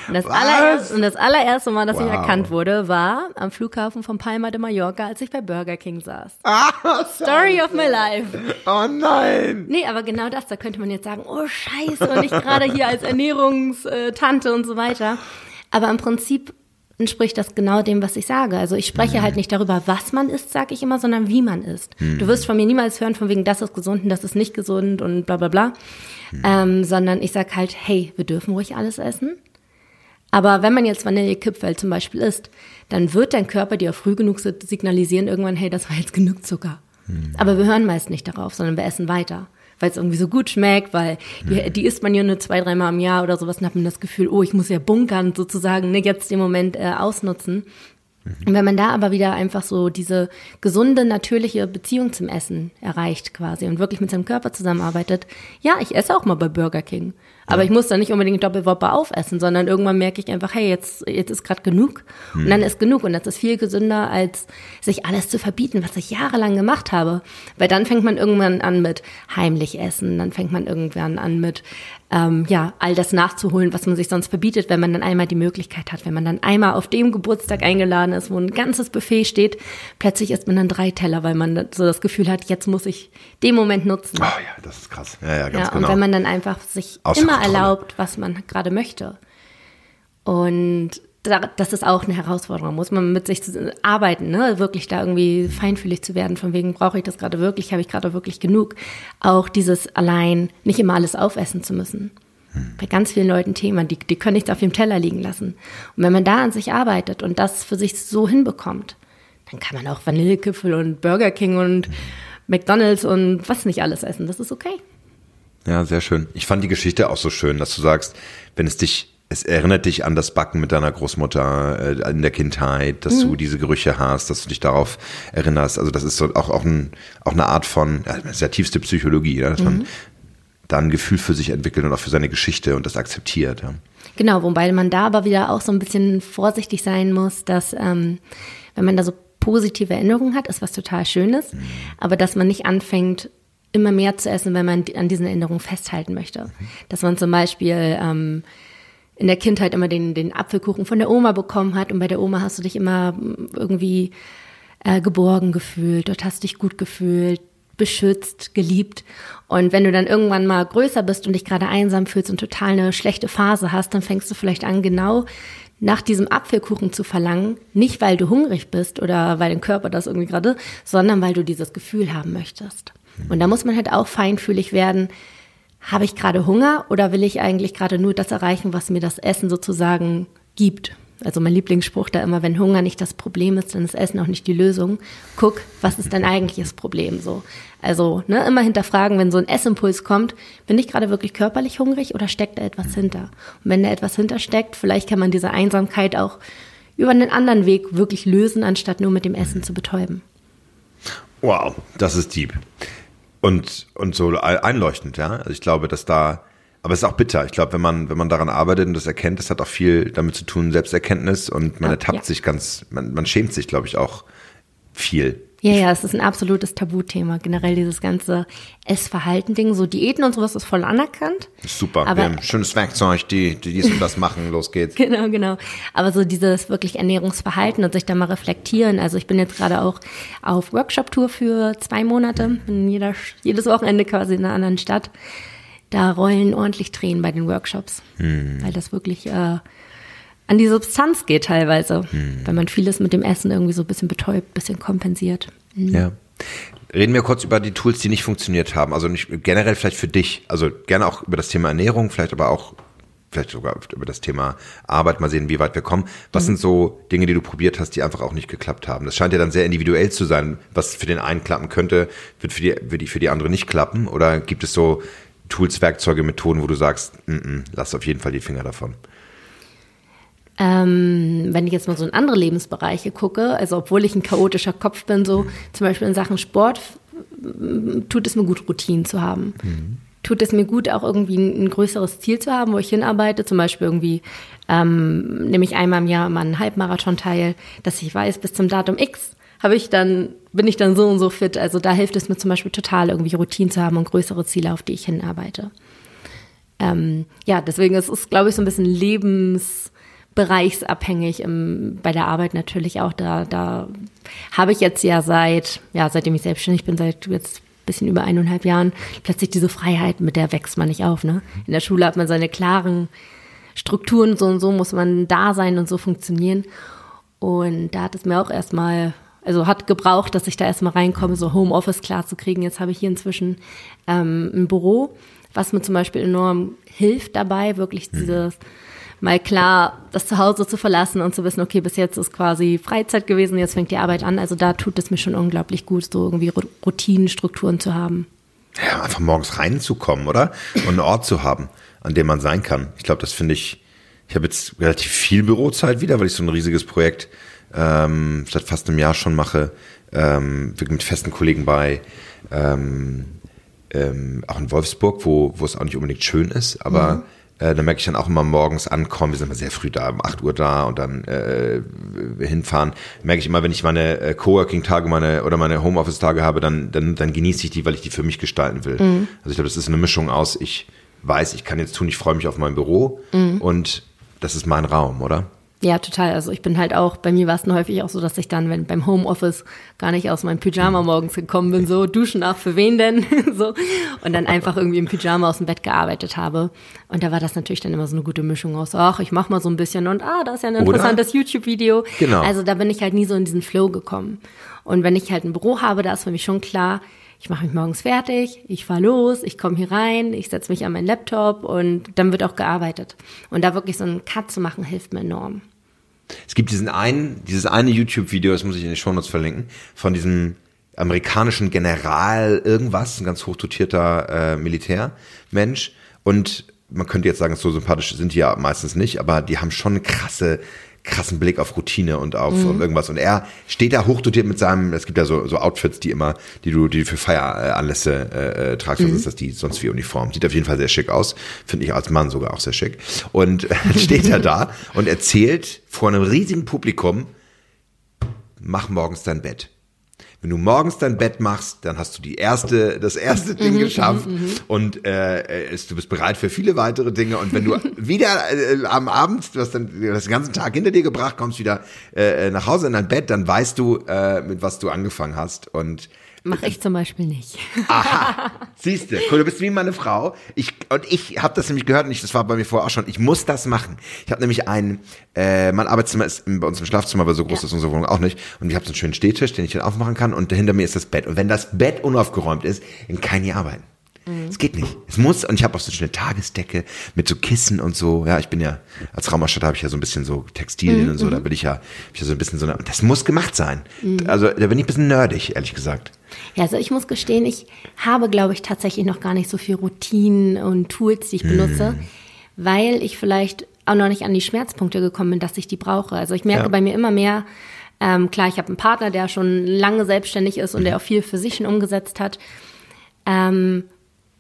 Und das, allererste, und das allererste Mal, dass wow. ich erkannt wurde, war am Flughafen von Palma de Mallorca, als ich bei Burger King saß. Ah, Story of my life. Oh nein. Nee, aber genau das, da könnte man jetzt sagen, oh scheiße, und ich gerade hier als Ernährungstante und so weiter. Aber im Prinzip entspricht das genau dem, was ich sage. Also ich spreche mhm. halt nicht darüber, was man isst, sage ich immer, sondern wie man isst. Mhm. Du wirst von mir niemals hören, von wegen, das ist gesund und das ist nicht gesund und bla bla bla. Mhm. Ähm, sondern ich sage halt, hey, wir dürfen ruhig alles essen. Aber wenn man jetzt Vanillekipferl zum Beispiel isst, dann wird dein Körper dir früh genug signalisieren irgendwann, hey, das war jetzt genug Zucker. Mhm. Aber wir hören meist nicht darauf, sondern wir essen weiter weil es irgendwie so gut schmeckt, weil die, mhm. die isst man ja nur zwei, dreimal im Jahr oder sowas und hat man das Gefühl, oh, ich muss ja bunkern sozusagen, ne, jetzt den Moment äh, ausnutzen. Mhm. Und wenn man da aber wieder einfach so diese gesunde, natürliche Beziehung zum Essen erreicht quasi und wirklich mit seinem Körper zusammenarbeitet, ja, ich esse auch mal bei Burger King. Aber ja. ich muss da nicht unbedingt Doppelwopper aufessen, sondern irgendwann merke ich einfach, hey, jetzt, jetzt ist gerade genug. Hm. Und dann ist genug. Und das ist viel gesünder, als sich alles zu verbieten, was ich jahrelang gemacht habe. Weil dann fängt man irgendwann an mit heimlich essen, dann fängt man irgendwann an mit ähm, ja, all das nachzuholen, was man sich sonst verbietet, wenn man dann einmal die Möglichkeit hat, wenn man dann einmal auf dem Geburtstag eingeladen ist, wo ein ganzes Buffet steht, plötzlich isst man dann drei Teller, weil man so das Gefühl hat, jetzt muss ich den Moment nutzen. Oh ja, das ist krass. Ja, ja, ganz ja, genau. Und wenn man dann einfach sich Außer immer Kontrolle. erlaubt, was man gerade möchte. Und das ist auch eine Herausforderung. Muss man mit sich arbeiten, ne? wirklich da irgendwie feinfühlig zu werden, von wegen brauche ich das gerade wirklich, habe ich gerade wirklich genug. Auch dieses allein nicht immer alles aufessen zu müssen. Hm. Bei ganz vielen Leuten Thema, die, die können nichts auf dem Teller liegen lassen. Und wenn man da an sich arbeitet und das für sich so hinbekommt, dann kann man auch Vanillekipfel und Burger King und McDonalds und was nicht alles essen. Das ist okay. Ja, sehr schön. Ich fand die Geschichte auch so schön, dass du sagst, wenn es dich es erinnert dich an das Backen mit deiner Großmutter äh, in der Kindheit, dass mhm. du diese Gerüche hast, dass du dich darauf erinnerst. Also das ist so auch, auch, ein, auch eine Art von, ja, das ist ja tiefste Psychologie, ja, dass mhm. man da ein Gefühl für sich entwickelt und auch für seine Geschichte und das akzeptiert. Ja. Genau, wobei man da aber wieder auch so ein bisschen vorsichtig sein muss, dass ähm, wenn man da so positive Erinnerungen hat, ist was total Schönes, mhm. aber dass man nicht anfängt, immer mehr zu essen, wenn man an diesen Erinnerungen festhalten möchte. Mhm. Dass man zum Beispiel ähm, in der Kindheit immer den, den Apfelkuchen von der Oma bekommen hat und bei der Oma hast du dich immer irgendwie äh, geborgen gefühlt, dort hast du dich gut gefühlt, beschützt, geliebt. Und wenn du dann irgendwann mal größer bist und dich gerade einsam fühlst und total eine schlechte Phase hast, dann fängst du vielleicht an, genau nach diesem Apfelkuchen zu verlangen, nicht weil du hungrig bist oder weil dein Körper das irgendwie gerade, sondern weil du dieses Gefühl haben möchtest. Und da muss man halt auch feinfühlig werden, habe ich gerade Hunger oder will ich eigentlich gerade nur das erreichen, was mir das Essen sozusagen gibt? Also mein Lieblingsspruch da immer, wenn Hunger nicht das Problem ist, dann ist Essen auch nicht die Lösung. Guck, was ist dein eigentliches Problem so? Also ne, immer hinterfragen, wenn so ein Essimpuls kommt, bin ich gerade wirklich körperlich hungrig oder steckt da etwas hinter? Und wenn da etwas hintersteckt, vielleicht kann man diese Einsamkeit auch über einen anderen Weg wirklich lösen, anstatt nur mit dem Essen zu betäuben. Wow, das ist deep und, und so einleuchtend, ja. Also ich glaube, dass da, aber es ist auch bitter. Ich glaube, wenn man, wenn man daran arbeitet und das erkennt, das hat auch viel damit zu tun, Selbsterkenntnis und man ja, ertappt ja. sich ganz, man, man schämt sich, glaube ich, auch viel. Ja, ja, es ist ein absolutes Tabuthema. Generell dieses ganze Essverhalten-Ding. So Diäten und sowas ist voll anerkannt. Super, aber, wir haben schönes Werkzeug, die, die dies und das machen, los geht's. Genau, genau. Aber so dieses wirklich Ernährungsverhalten und sich da mal reflektieren. Also ich bin jetzt gerade auch auf Workshop-Tour für zwei Monate, in jeder, jedes Wochenende quasi in einer anderen Stadt. Da rollen ordentlich Tränen bei den Workshops, hm. weil das wirklich äh, an die Substanz geht teilweise, hm. wenn man vieles mit dem Essen irgendwie so ein bisschen betäubt, ein bisschen kompensiert. Mhm. Ja. Reden wir kurz über die Tools, die nicht funktioniert haben. Also nicht generell vielleicht für dich, also gerne auch über das Thema Ernährung, vielleicht aber auch vielleicht sogar über das Thema Arbeit, mal sehen, wie weit wir kommen. Was mhm. sind so Dinge, die du probiert hast, die einfach auch nicht geklappt haben? Das scheint ja dann sehr individuell zu sein. Was für den einen klappen könnte, wird für die, für die, für die andere nicht klappen. Oder gibt es so Tools, Werkzeuge, Methoden, wo du sagst, n -n, lass auf jeden Fall die Finger davon? Ähm, wenn ich jetzt mal so in andere Lebensbereiche gucke, also obwohl ich ein chaotischer Kopf bin, so zum Beispiel in Sachen Sport, tut es mir gut, Routinen zu haben. Mhm. Tut es mir gut, auch irgendwie ein, ein, größeres Ziel zu haben, wo ich hinarbeite, zum Beispiel irgendwie, ähm, nehme ich einmal im Jahr mal einen Halbmarathon teil, dass ich weiß, bis zum Datum X habe ich dann, bin ich dann so und so fit. Also da hilft es mir zum Beispiel total, irgendwie Routinen zu haben und größere Ziele, auf die ich hinarbeite. Ähm, ja, deswegen ist es, glaube ich, so ein bisschen Lebens, bereichsabhängig im, bei der Arbeit natürlich auch. Da, da habe ich jetzt ja seit, ja, seitdem ich selbstständig bin, seit jetzt ein bisschen über eineinhalb Jahren, plötzlich diese Freiheit, mit der wächst man nicht auf. Ne? In der Schule hat man seine klaren Strukturen, so und so muss man da sein und so funktionieren. Und da hat es mir auch erstmal, also hat gebraucht, dass ich da erstmal reinkomme, so Homeoffice klar zu kriegen. Jetzt habe ich hier inzwischen ähm, ein Büro, was mir zum Beispiel enorm hilft dabei, wirklich mhm. Mal klar das Zuhause zu verlassen und zu wissen, okay, bis jetzt ist quasi Freizeit gewesen, jetzt fängt die Arbeit an. Also da tut es mir schon unglaublich gut, so irgendwie Routinen, Strukturen zu haben. Ja, einfach morgens reinzukommen, oder? Und einen Ort zu haben, an dem man sein kann. Ich glaube, das finde ich, ich habe jetzt relativ viel Bürozeit wieder, weil ich so ein riesiges Projekt ähm, seit fast einem Jahr schon mache, ähm, mit festen Kollegen bei, ähm, ähm, auch in Wolfsburg, wo, wo es auch nicht unbedingt schön ist, aber mhm. Äh, da merke ich dann auch immer morgens ankommen, wir sind immer sehr früh da, um 8 Uhr da und dann äh, hinfahren, merke ich immer, wenn ich meine äh, Coworking-Tage meine, oder meine Homeoffice-Tage habe, dann, dann, dann genieße ich die, weil ich die für mich gestalten will. Mhm. Also ich glaube, das ist eine Mischung aus, ich weiß, ich kann jetzt tun, ich freue mich auf mein Büro mhm. und das ist mein Raum, oder? Ja, total. Also ich bin halt auch, bei mir war es häufig auch so, dass ich dann, wenn beim Homeoffice gar nicht aus meinem Pyjama morgens gekommen bin, so duschen nach für wen denn? so. Und dann einfach irgendwie im Pyjama aus dem Bett gearbeitet habe. Und da war das natürlich dann immer so eine gute Mischung aus, ach, ich mach mal so ein bisschen und ah, da ist ja ein interessantes YouTube-Video. Genau. Also da bin ich halt nie so in diesen Flow gekommen. Und wenn ich halt ein Büro habe, da ist für mich schon klar, ich mache mich morgens fertig, ich fahre los, ich komme hier rein, ich setze mich an meinen Laptop und dann wird auch gearbeitet. Und da wirklich so einen Cut zu machen, hilft mir enorm. Es gibt diesen einen, dieses eine YouTube-Video, das muss ich in den Shownotes verlinken, von diesem amerikanischen General irgendwas, ein ganz hochdotierter äh, Militärmensch. Und man könnte jetzt sagen, so sympathisch sind die ja meistens nicht, aber die haben schon krasse krassen Blick auf Routine und auf mhm. irgendwas. Und er steht da hochdotiert mit seinem, es gibt ja so, so Outfits, die immer, die du, die du für Feieranlässe äh, äh, tragst, mhm. was ist das die sonst wie Uniform. Sieht auf jeden Fall sehr schick aus. Finde ich als Mann sogar auch sehr schick. Und äh, steht er da und erzählt vor einem riesigen Publikum, mach morgens dein Bett. Wenn du morgens dein Bett machst, dann hast du die erste, das erste Ding mhm, geschafft mhm, mhm. und äh, ist, du bist bereit für viele weitere Dinge. Und wenn du wieder äh, am Abend, du hast dann das ganzen Tag hinter dir gebracht, kommst wieder äh, nach Hause in dein Bett, dann weißt du, äh, mit was du angefangen hast. Und Mache ich zum Beispiel nicht. Aha, siehst du, cool, du bist wie meine Frau. Ich, und ich habe das nämlich gehört und ich, das war bei mir vorher auch schon, ich muss das machen. Ich habe nämlich ein, äh, mein Arbeitszimmer ist bei uns im Schlafzimmer, weil so groß ja. ist unsere Wohnung auch nicht. Und ich habe so einen schönen Stehtisch, den ich dann aufmachen kann und hinter mir ist das Bett. Und wenn das Bett unaufgeräumt ist, dann kann ich arbeiten. Mhm. Es geht nicht. Es muss, und ich habe auch so eine Tagesdecke mit so Kissen und so. Ja, ich bin ja, als Raumausstatter habe ich ja so ein bisschen so Textilien mhm. und so, da will ich ja, ich ja so ein bisschen so eine, das muss gemacht sein. Mhm. Also da bin ich ein bisschen nerdig, ehrlich gesagt. Ja, also ich muss gestehen, ich habe, glaube ich, tatsächlich noch gar nicht so viel Routinen und Tools, die ich benutze, weil ich vielleicht auch noch nicht an die Schmerzpunkte gekommen bin, dass ich die brauche. Also ich merke ja. bei mir immer mehr, ähm, klar, ich habe einen Partner, der schon lange selbstständig ist und der auch viel für sich schon umgesetzt hat. Ähm,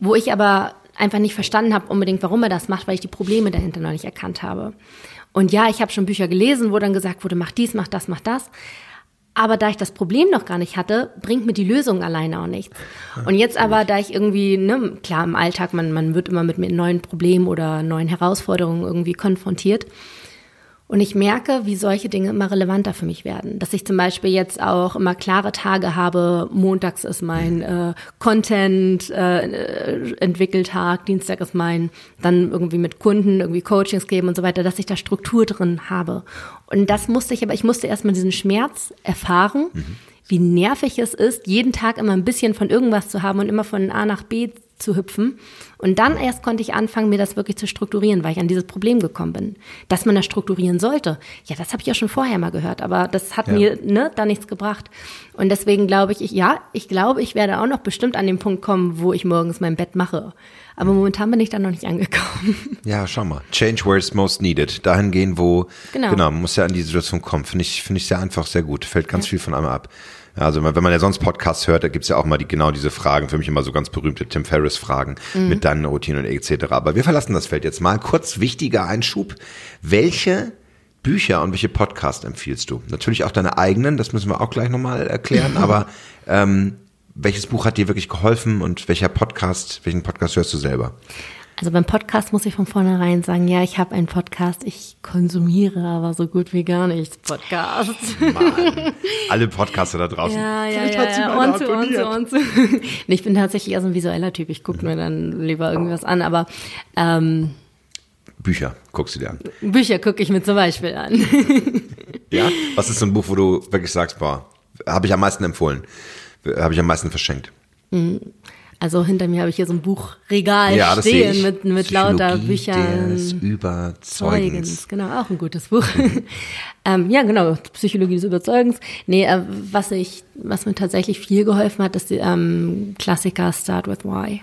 wo ich aber einfach nicht verstanden habe unbedingt, warum er das macht, weil ich die Probleme dahinter noch nicht erkannt habe. Und ja, ich habe schon Bücher gelesen, wo dann gesagt wurde, mach dies, mach das, mach das. Aber da ich das Problem noch gar nicht hatte, bringt mir die Lösung alleine auch nichts. Und jetzt aber, da ich irgendwie, ne, klar im Alltag, man, man wird immer mit neuen Problemen oder neuen Herausforderungen irgendwie konfrontiert. Und ich merke, wie solche Dinge immer relevanter für mich werden. Dass ich zum Beispiel jetzt auch immer klare Tage habe. Montags ist mein äh, Content äh, Entwickeltag, Dienstag ist mein dann irgendwie mit Kunden irgendwie Coachings geben und so weiter, dass ich da Struktur drin habe. Und das musste ich, aber ich musste erstmal diesen Schmerz erfahren. Mhm wie nervig es ist, jeden Tag immer ein bisschen von irgendwas zu haben und immer von A nach B zu hüpfen. Und dann erst konnte ich anfangen, mir das wirklich zu strukturieren, weil ich an dieses Problem gekommen bin. Dass man das strukturieren sollte, ja, das habe ich ja schon vorher mal gehört, aber das hat ja. mir ne, da nichts gebracht. Und deswegen glaube ich, ich, ja, ich glaube, ich werde auch noch bestimmt an den Punkt kommen, wo ich morgens mein Bett mache. Aber momentan bin ich da noch nicht angekommen. Ja, schau mal. Change where it's most needed. Dahin gehen, wo, genau, genau muss ja an die Situation kommen. Finde ich, finde ich sehr einfach, sehr gut. Fällt ganz ja. viel von einmal ab. Also wenn man ja sonst Podcasts hört, da gibt's ja auch mal die, genau diese Fragen, für mich immer so ganz berühmte Tim Ferriss-Fragen mhm. mit deinen Routinen und etc. Aber wir verlassen das Feld jetzt mal. Kurz wichtiger Einschub. Welche Bücher und welche Podcasts empfiehlst du? Natürlich auch deine eigenen, das müssen wir auch gleich nochmal erklären, aber ähm, welches Buch hat dir wirklich geholfen und welcher Podcast, welchen Podcast hörst du selber? Also beim Podcast muss ich von vornherein sagen, ja, ich habe einen Podcast, ich konsumiere aber so gut wie gar nichts Podcasts. Mann, alle Podcaster da draußen. Ja, ja, ja, ja. Und zu, und zu, und zu. Ich bin tatsächlich also ein visueller Typ, ich gucke mir dann lieber irgendwas an, aber ähm, Bücher guckst du dir an? Bücher gucke ich mir zum Beispiel an. ja? Was ist so ein Buch, wo du wirklich sagst, boah, habe ich am meisten empfohlen, habe ich am meisten verschenkt? Mhm. Also hinter mir habe ich hier so ein Buchregal ja, stehen mit, mit lauter Büchern. Des Überzeugens. Genau, auch ein gutes Buch. ähm, ja, genau, Psychologie des Überzeugens. Nee, äh, was ich, was mir tatsächlich viel geholfen hat, ist die ähm, Klassiker Start with Why.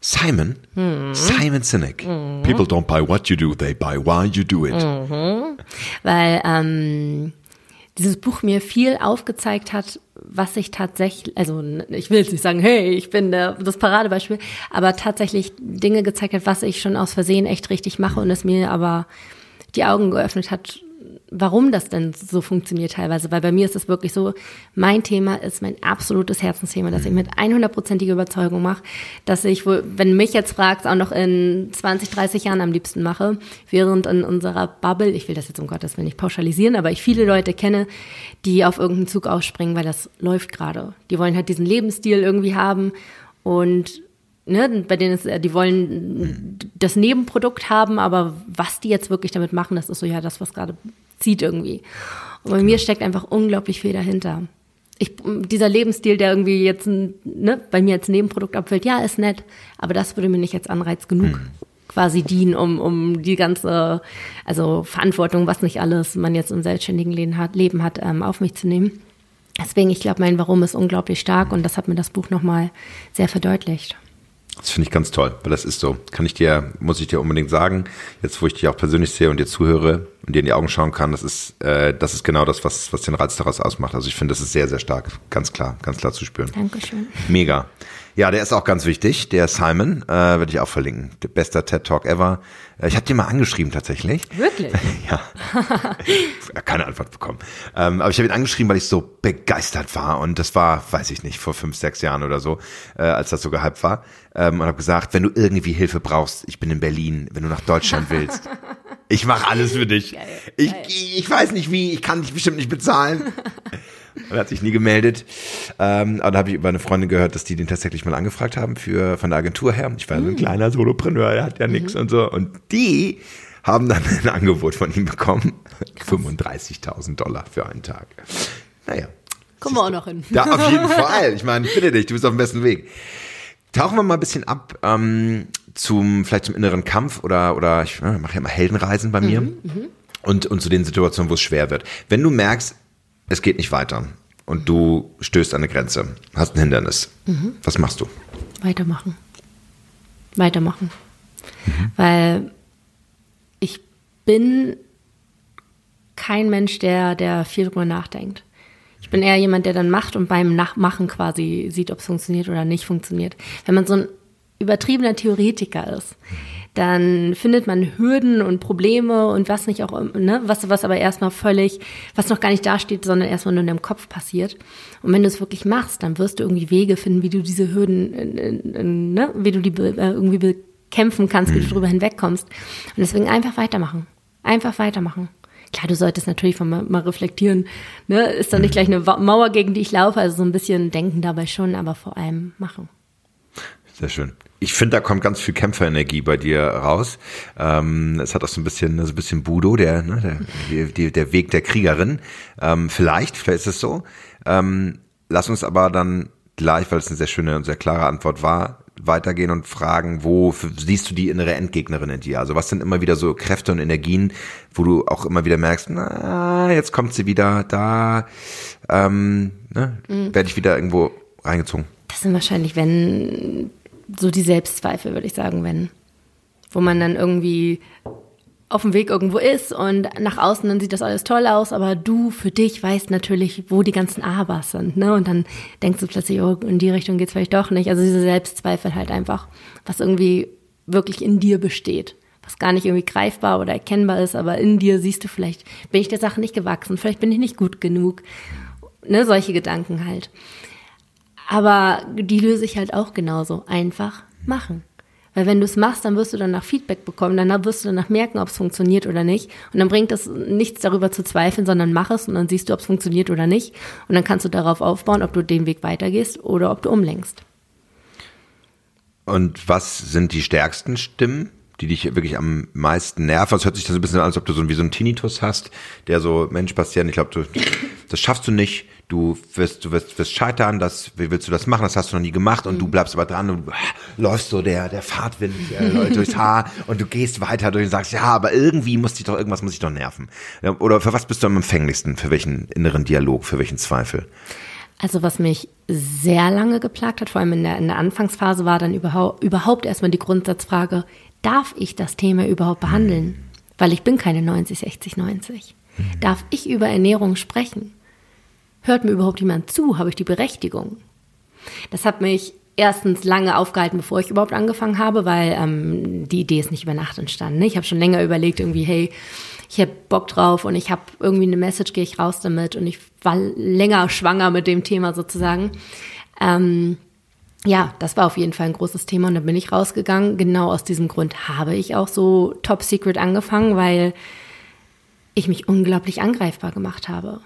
Simon, mhm. Simon Sinek. Mhm. People don't buy what you do, they buy why you do it. Mhm. Weil ähm, dieses Buch mir viel aufgezeigt hat, was ich tatsächlich, also ich will jetzt nicht sagen, hey, ich bin der, das Paradebeispiel, aber tatsächlich Dinge gezeigt hat, was ich schon aus Versehen echt richtig mache und es mir aber die Augen geöffnet hat, warum das denn so funktioniert teilweise. Weil bei mir ist es wirklich so, mein Thema ist mein absolutes Herzensthema, dass ich mit 100%iger Überzeugung mache, dass ich, wenn mich jetzt fragst, auch noch in 20, 30 Jahren am liebsten mache, während in unserer Bubble, ich will das jetzt um Gottes Willen nicht pauschalisieren, aber ich viele Leute kenne, die auf irgendeinen Zug ausspringen, weil das läuft gerade. Die wollen halt diesen Lebensstil irgendwie haben und ne, bei denen ist, die wollen das Nebenprodukt haben, aber was die jetzt wirklich damit machen, das ist so ja das, was gerade zieht irgendwie. Und bei mir steckt einfach unglaublich viel dahinter. Ich, dieser Lebensstil, der irgendwie jetzt ne, bei mir als Nebenprodukt abfällt, ja, ist nett, aber das würde mir nicht als Anreiz genug hm. quasi dienen, um, um die ganze, also Verantwortung, was nicht alles man jetzt im selbstständigen Leben hat, Leben hat ähm, auf mich zu nehmen. Deswegen, ich glaube, mein Warum ist unglaublich stark und das hat mir das Buch nochmal sehr verdeutlicht. Das finde ich ganz toll, weil das ist so. Kann ich dir, muss ich dir unbedingt sagen, jetzt wo ich dich auch persönlich sehe und dir zuhöre und dir in die Augen schauen kann, das ist, äh, das ist genau das, was, was den Reiz daraus ausmacht. Also ich finde, das ist sehr, sehr stark, ganz klar, ganz klar zu spüren. Dankeschön. Mega. Ja, der ist auch ganz wichtig, der Simon, äh, werde ich auch verlinken. Der bester TED Talk ever. Äh, ich habe den mal angeschrieben tatsächlich. Wirklich? ja. Keine Antwort bekommen. Ähm, aber ich habe ihn angeschrieben, weil ich so begeistert war. Und das war, weiß ich nicht, vor fünf, sechs Jahren oder so, äh, als das so gehypt war. Ähm, und habe gesagt, wenn du irgendwie Hilfe brauchst, ich bin in Berlin, wenn du nach Deutschland willst. Ich mache alles für dich. Geil, ich, ich weiß nicht wie, ich kann dich bestimmt nicht bezahlen. Und hat sich nie gemeldet. Ähm, aber da habe ich über eine Freundin gehört, dass die den tatsächlich mal angefragt haben für von der Agentur her. Ich war so ein mm. kleiner Solopreneur, der hat ja nichts mhm. und so. Und die haben dann ein Angebot von ihm bekommen. 35.000 Dollar für einen Tag. Naja. Kommen wir auch noch hin. Ja, auf jeden Fall. Ich meine, ich bitte dich, du bist auf dem besten Weg. Tauchen wir mal ein bisschen ab ähm, zum, vielleicht zum inneren Kampf oder, oder ich mache ja mal Heldenreisen bei mir. Mhm, mhm, und, und zu den Situationen, wo es schwer wird. Wenn du merkst, es geht nicht weiter und du stößt an eine Grenze, hast ein Hindernis. Mhm. Was machst du? Weitermachen. Weitermachen. Mhm. Weil ich bin kein Mensch, der, der viel drüber nachdenkt. Ich bin eher jemand, der dann macht und beim Nachmachen quasi sieht, ob es funktioniert oder nicht funktioniert. Wenn man so ein übertriebener Theoretiker ist, dann findet man Hürden und Probleme und was nicht auch, ne, was, was aber erstmal völlig, was noch gar nicht dasteht, sondern erstmal nur in deinem Kopf passiert. Und wenn du es wirklich machst, dann wirst du irgendwie Wege finden, wie du diese Hürden, ne, wie du die äh, irgendwie bekämpfen kannst, wie du mhm. darüber hinwegkommst. Und deswegen einfach weitermachen. Einfach weitermachen. Klar, du solltest natürlich mal, mal reflektieren. Ne? Ist da nicht gleich eine Mauer, gegen die ich laufe? Also so ein bisschen denken dabei schon, aber vor allem machen. Sehr schön ich finde, da kommt ganz viel Kämpferenergie bei dir raus. Ähm, es hat auch so ein bisschen, so ein bisschen Budo, der, ne, der, der, der Weg der Kriegerin. Ähm, vielleicht, vielleicht ist es so. Ähm, lass uns aber dann gleich, weil es eine sehr schöne und sehr klare Antwort war, weitergehen und fragen, wo siehst du die innere Endgegnerin in dir? Also was sind immer wieder so Kräfte und Energien, wo du auch immer wieder merkst, na, jetzt kommt sie wieder, da ähm, ne, mhm. werde ich wieder irgendwo reingezogen. Das sind wahrscheinlich, wenn so die Selbstzweifel, würde ich sagen, wenn. Wo man dann irgendwie auf dem Weg irgendwo ist und nach außen dann sieht das alles toll aus, aber du für dich weißt natürlich, wo die ganzen Abers sind, ne? Und dann denkst du plötzlich, oh, in die Richtung geht's vielleicht doch nicht. Also diese Selbstzweifel halt einfach, was irgendwie wirklich in dir besteht, was gar nicht irgendwie greifbar oder erkennbar ist, aber in dir siehst du vielleicht, bin ich der Sache nicht gewachsen, vielleicht bin ich nicht gut genug, ne? Solche Gedanken halt. Aber die löse ich halt auch genauso. Einfach machen. Weil wenn du es machst, dann wirst du danach Feedback bekommen, dann wirst du danach merken, ob es funktioniert oder nicht. Und dann bringt es nichts darüber zu zweifeln, sondern mach es und dann siehst du, ob es funktioniert oder nicht. Und dann kannst du darauf aufbauen, ob du den Weg weitergehst oder ob du umlenkst. Und was sind die stärksten Stimmen, die dich wirklich am meisten nerven? Es hört sich das ein bisschen an, als ob du so wie so einen Tinnitus hast, der so, Mensch, Bastian, ich glaube, das schaffst du nicht, du wirst, du wirst, wirst scheitern, das, wie willst du das machen? Das hast du noch nie gemacht und mhm. du bleibst aber dran und äh, läufst so der, der Fahrtwind äh, durchs Haar und du gehst weiter durch und sagst, ja, aber irgendwie muss dich doch, irgendwas muss dich doch nerven. Oder für was bist du am empfänglichsten? Für welchen inneren Dialog, für welchen Zweifel? Also was mich sehr lange geplagt hat, vor allem in der, in der Anfangsphase, war dann überhaupt, überhaupt erstmal die Grundsatzfrage, darf ich das Thema überhaupt behandeln? Weil ich bin keine 90, 60, 90. Mhm. Darf ich über Ernährung sprechen? Hört mir überhaupt jemand zu? Habe ich die Berechtigung? Das hat mich erstens lange aufgehalten, bevor ich überhaupt angefangen habe, weil ähm, die Idee ist nicht über Nacht entstanden. Ne? Ich habe schon länger überlegt, irgendwie, hey, ich habe Bock drauf und ich habe irgendwie eine Message, gehe ich raus damit und ich war länger schwanger mit dem Thema sozusagen. Ähm, ja, das war auf jeden Fall ein großes Thema und dann bin ich rausgegangen. Genau aus diesem Grund habe ich auch so Top Secret angefangen, weil ich mich unglaublich angreifbar gemacht habe.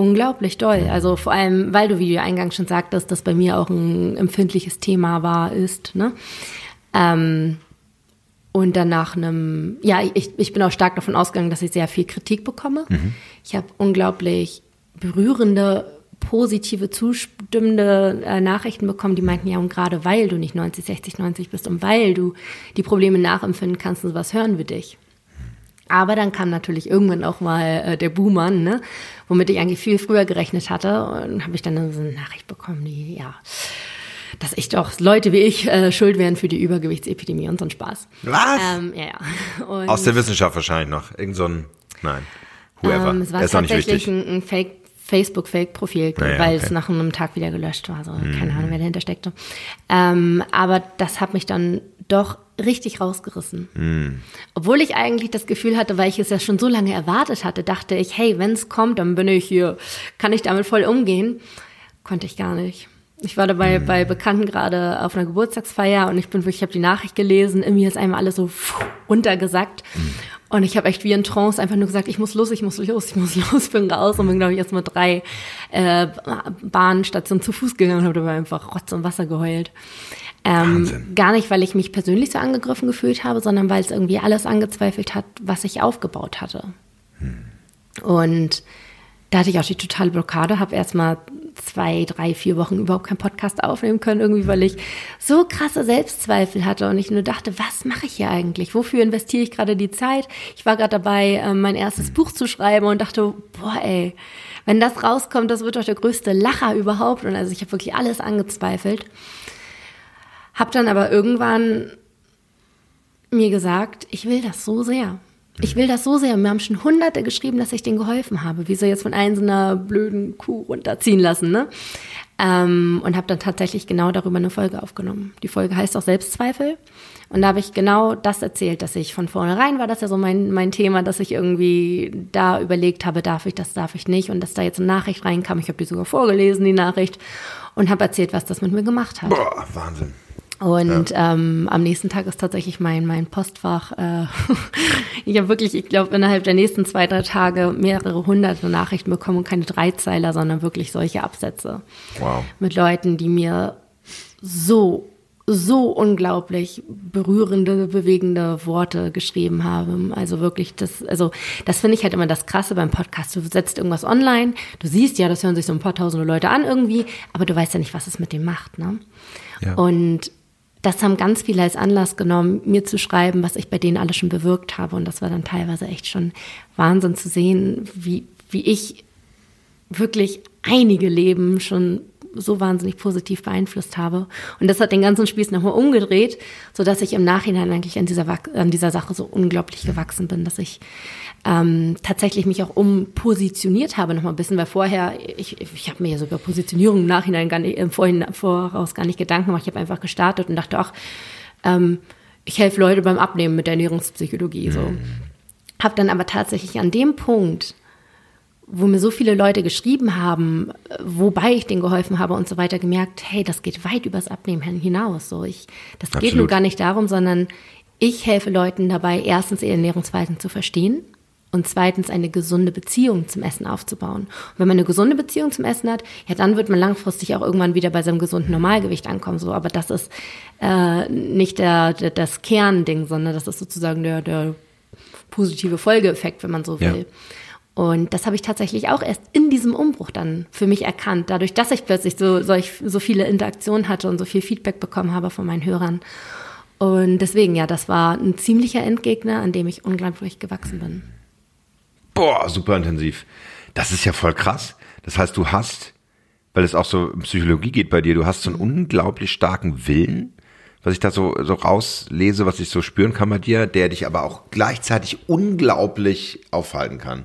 Unglaublich doll. Also vor allem, weil du, wie du eingangs schon sagtest, das bei mir auch ein empfindliches Thema war, ist. Ne? Ähm, und dann nach einem, ja, ich, ich bin auch stark davon ausgegangen, dass ich sehr viel Kritik bekomme. Mhm. Ich habe unglaublich berührende, positive, zustimmende äh, Nachrichten bekommen, die meinten, ja, und gerade weil du nicht 90, 60, 90 bist und weil du die Probleme nachempfinden kannst und was hören wir dich. Aber dann kam natürlich irgendwann auch mal äh, der Boom an, ne? womit ich eigentlich viel früher gerechnet hatte. Und habe ich dann so eine Nachricht bekommen, die, ja, dass ich doch Leute wie ich äh, schuld wären für die Übergewichtsepidemie und so ein Spaß. Was? Ähm, ja, ja. Und, Aus der Wissenschaft wahrscheinlich noch. Irgend so ein, nein, whoever. Ähm, es war ist tatsächlich ein, ein Fake Facebook-Fake-Profil, naja, weil okay. es nach einem Tag wieder gelöscht war. Also mhm. keine Ahnung, wer dahinter steckte. Ähm, aber das hat mich dann doch richtig rausgerissen. Mm. Obwohl ich eigentlich das Gefühl hatte, weil ich es ja schon so lange erwartet hatte, dachte ich, hey, wenn es kommt, dann bin ich hier, kann ich damit voll umgehen. Konnte ich gar nicht. Ich war dabei mm. bei Bekannten gerade auf einer Geburtstagsfeier und ich bin wirklich, ich habe die Nachricht gelesen, in mir ist einmal alles so runtergesackt. Mm. Und ich habe echt wie in Trance einfach nur gesagt, ich muss los, ich muss los, ich muss los, bin raus und bin, glaube ich, erst mal drei äh, Bahnstationen zu Fuß gegangen und habe dabei einfach Rotz und Wasser geheult. Ähm, gar nicht, weil ich mich persönlich so angegriffen gefühlt habe, sondern weil es irgendwie alles angezweifelt hat, was ich aufgebaut hatte. Hm. Und da hatte ich auch die totale Blockade, habe erstmal zwei, drei, vier Wochen überhaupt keinen Podcast aufnehmen können, irgendwie, weil ich so krasse Selbstzweifel hatte und ich nur dachte, was mache ich hier eigentlich? Wofür investiere ich gerade die Zeit? Ich war gerade dabei, ähm, mein erstes hm. Buch zu schreiben und dachte, boah, ey, wenn das rauskommt, das wird doch der größte Lacher überhaupt. Und also ich habe wirklich alles angezweifelt. Hab dann aber irgendwann mir gesagt, ich will das so sehr. Ich will das so sehr. Mir haben schon Hunderte geschrieben, dass ich denen geholfen habe. Wie soll jetzt von einer blöden Kuh runterziehen lassen, ne? Ähm, und habe dann tatsächlich genau darüber eine Folge aufgenommen. Die Folge heißt auch Selbstzweifel. Und da habe ich genau das erzählt, dass ich von vornherein war das ja so mein, mein Thema, dass ich irgendwie da überlegt habe, darf ich das, darf ich nicht. Und dass da jetzt eine Nachricht reinkam. Ich habe die sogar vorgelesen, die Nachricht. Und habe erzählt, was das mit mir gemacht hat. Boah, Wahnsinn. Und ja. ähm, am nächsten Tag ist tatsächlich mein, mein Postfach. Äh, ich habe wirklich, ich glaube, innerhalb der nächsten zwei, drei Tage mehrere hunderte Nachrichten bekommen und keine Dreizeiler, sondern wirklich solche Absätze. Wow. Mit Leuten, die mir so, so unglaublich berührende, bewegende Worte geschrieben haben. Also wirklich, das, also das finde ich halt immer das Krasse beim Podcast. Du setzt irgendwas online, du siehst ja, das hören sich so ein paar tausende Leute an irgendwie, aber du weißt ja nicht, was es mit dem macht. Ne? Ja. Und das haben ganz viele als Anlass genommen, mir zu schreiben, was ich bei denen alles schon bewirkt habe. Und das war dann teilweise echt schon Wahnsinn zu sehen, wie, wie ich wirklich einige Leben schon so wahnsinnig positiv beeinflusst habe. Und das hat den ganzen Spieß nochmal umgedreht, so dass ich im Nachhinein eigentlich an dieser, an dieser Sache so unglaublich gewachsen bin, dass ich ähm, tatsächlich mich auch umpositioniert habe noch mal ein bisschen, weil vorher, ich, ich habe mir ja so über Positionierung im Nachhinein gar nicht, im Vorhin, voraus gar nicht Gedanken gemacht. Ich habe einfach gestartet und dachte, ach, ähm, ich helfe Leute beim Abnehmen mit der Ernährungspsychologie. So. Mhm. Habe dann aber tatsächlich an dem Punkt, wo mir so viele Leute geschrieben haben, wobei ich denen geholfen habe und so weiter, gemerkt, hey, das geht weit übers Abnehmen hinaus. So, ich, das Absolut. geht nur gar nicht darum, sondern ich helfe Leuten dabei, erstens ihre Ernährungsweisen zu verstehen und zweitens eine gesunde Beziehung zum Essen aufzubauen. Und wenn man eine gesunde Beziehung zum Essen hat, ja, dann wird man langfristig auch irgendwann wieder bei seinem gesunden Normalgewicht ankommen. So, aber das ist äh, nicht der, der, das Kernding, sondern das ist sozusagen der, der positive Folgeeffekt, wenn man so will. Ja. Und das habe ich tatsächlich auch erst in diesem Umbruch dann für mich erkannt, dadurch, dass ich plötzlich so, solch, so viele Interaktionen hatte und so viel Feedback bekommen habe von meinen Hörern. Und deswegen, ja, das war ein ziemlicher Endgegner, an dem ich unglaublich gewachsen bin. Boah, super intensiv. Das ist ja voll krass. Das heißt, du hast, weil es auch so um Psychologie geht bei dir, du hast so einen unglaublich starken Willen, was ich da so, so rauslese, was ich so spüren kann bei dir, der dich aber auch gleichzeitig unglaublich aufhalten kann.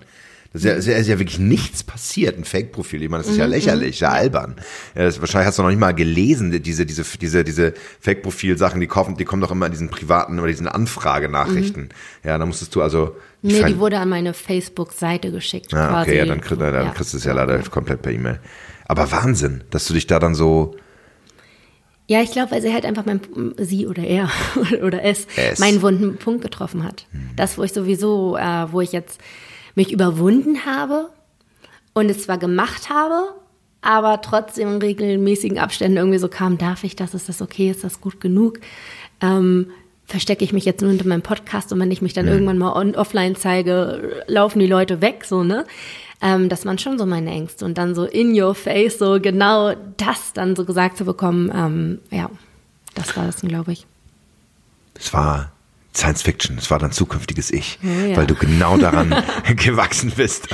Das ist ja, ist ja, ist ja wirklich nichts passiert, ein Fake-Profil. Ich meine, das ist ja mhm, lächerlich, ja mhm. albern. Ja, das, wahrscheinlich hast du noch nicht mal gelesen, diese, diese, diese, diese Fake-Profil-Sachen, die kommen, die kommen doch immer in diesen privaten oder diesen Anfragenachrichten. Mhm. Ja, da musstest du also. Nee, die wurde an meine Facebook-Seite geschickt. Ah, quasi. okay, ja, dann, dann, dann ja. kriegst du es ja leider komplett per E-Mail. Aber Wahnsinn, dass du dich da dann so. Ja, ich glaube, weil sie halt einfach mein, sie oder er oder es, es. meinen wunden Punkt getroffen hat. Mhm. Das, wo ich sowieso, äh, wo ich jetzt mich überwunden habe und es zwar gemacht habe, aber trotzdem in regelmäßigen Abständen irgendwie so kam, darf ich das, ist das okay, ist das gut genug? Ähm, verstecke ich mich jetzt nur hinter meinem Podcast und wenn ich mich dann mhm. irgendwann mal on, offline zeige, laufen die Leute weg, so, ne? Ähm, das waren schon so meine Ängste und dann so in your face, so genau das dann so gesagt zu bekommen, ähm, ja, das war das, glaube ich. Es war Science Fiction, es war dein zukünftiges Ich, oh ja. weil du genau daran gewachsen bist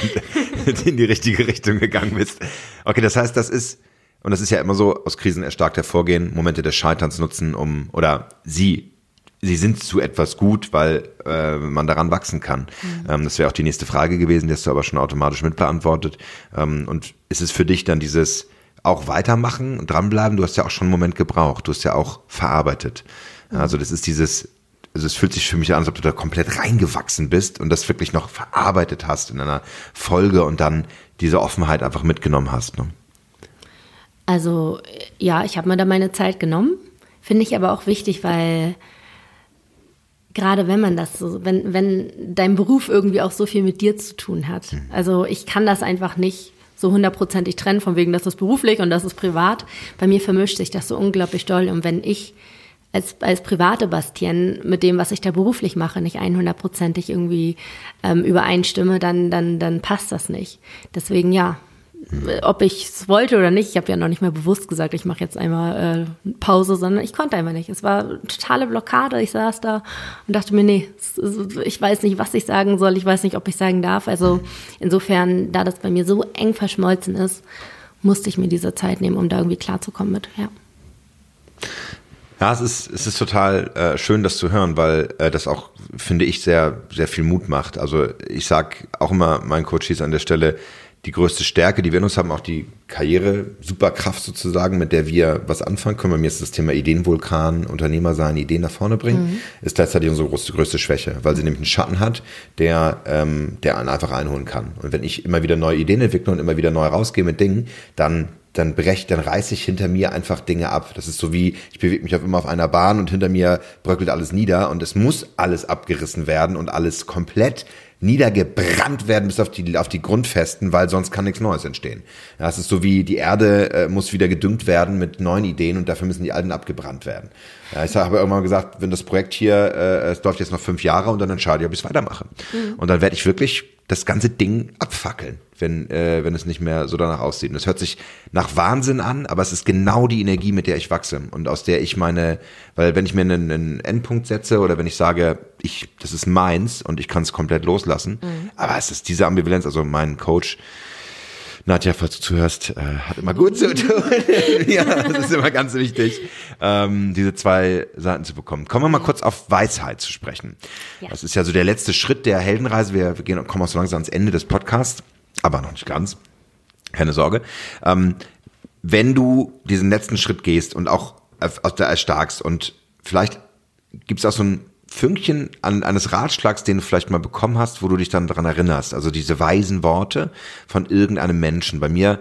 und in die richtige Richtung gegangen bist. Okay, das heißt, das ist, und das ist ja immer so, aus Krisen erstarkt hervorgehen, Momente des Scheiterns nutzen, um, oder sie, sie sind zu etwas gut, weil äh, man daran wachsen kann. Mhm. Ähm, das wäre auch die nächste Frage gewesen, die hast du aber schon automatisch mitbeantwortet. Ähm, und ist es für dich dann dieses auch weitermachen und dranbleiben? Du hast ja auch schon einen Moment gebraucht, du hast ja auch verarbeitet. Also das ist dieses also es fühlt sich für mich an, als ob du da komplett reingewachsen bist und das wirklich noch verarbeitet hast in einer Folge und dann diese Offenheit einfach mitgenommen hast. Ne? Also ja, ich habe mir da meine Zeit genommen, finde ich aber auch wichtig, weil gerade wenn man das so, wenn, wenn dein Beruf irgendwie auch so viel mit dir zu tun hat. Mhm. Also ich kann das einfach nicht so hundertprozentig trennen, von wegen, das ist beruflich und das ist privat. Bei mir vermischt sich das so unglaublich doll. Und wenn ich als, als private Bastien mit dem, was ich da beruflich mache, nicht 100%ig irgendwie ähm, übereinstimme, dann, dann, dann passt das nicht. Deswegen ja, ob ich es wollte oder nicht, ich habe ja noch nicht mehr bewusst gesagt, ich mache jetzt einmal äh, Pause, sondern ich konnte einfach nicht. Es war eine totale Blockade. Ich saß da und dachte mir, nee, ich weiß nicht, was ich sagen soll, ich weiß nicht, ob ich sagen darf. Also insofern, da das bei mir so eng verschmolzen ist, musste ich mir diese Zeit nehmen, um da irgendwie klarzukommen mit. Ja. Ja, es ist, es ist total äh, schön, das zu hören, weil äh, das auch, finde ich, sehr, sehr viel Mut macht. Also ich sag auch immer meinen Coaches an der Stelle, die größte Stärke, die wir in uns haben, auch die Karriere, Superkraft sozusagen, mit der wir was anfangen können. Bei mir ist das Thema Ideenvulkan, Unternehmer sein, Ideen nach vorne bringen, mhm. ist gleichzeitig unsere größte, größte Schwäche, weil sie nämlich einen Schatten hat, der, ähm, der einen einfach einholen kann. Und wenn ich immer wieder neue Ideen entwickle und immer wieder neu rausgehe mit Dingen, dann dann brecht, dann reiße ich hinter mir einfach Dinge ab. Das ist so wie, ich bewege mich auf immer auf einer Bahn und hinter mir bröckelt alles nieder und es muss alles abgerissen werden und alles komplett niedergebrannt werden bis auf die, auf die Grundfesten, weil sonst kann nichts Neues entstehen. Ja, es ist so wie die Erde äh, muss wieder gedüngt werden mit neuen Ideen und dafür müssen die alten abgebrannt werden. Ja, ich habe irgendwann gesagt, wenn das Projekt hier, äh, es läuft jetzt noch fünf Jahre und dann entscheide ich, ob ich es weitermache. Mhm. Und dann werde ich wirklich das ganze Ding abfackeln, wenn, äh, wenn es nicht mehr so danach aussieht. Und es hört sich nach Wahnsinn an, aber es ist genau die Energie, mit der ich wachse und aus der ich meine, weil wenn ich mir einen, einen Endpunkt setze oder wenn ich sage, ich, das ist meins und ich kann es komplett loslassen, mhm. aber es ist diese Ambivalenz, also mein Coach, Nadja, falls du zuhörst, äh, hat immer gut zu tun. ja, das ist immer ganz wichtig, ähm, diese zwei Seiten zu bekommen. Kommen wir mal kurz auf Weisheit zu sprechen. Ja. Das ist ja so der letzte Schritt der Heldenreise. Wir, wir gehen, kommen auch so langsam ans Ende des Podcasts, aber noch nicht ganz. Keine Sorge. Ähm, wenn du diesen letzten Schritt gehst und auch der erstarkst und vielleicht gibt es auch so ein Fünkchen an, eines Ratschlags, den du vielleicht mal bekommen hast, wo du dich dann daran erinnerst. Also diese weisen Worte von irgendeinem Menschen. Bei mir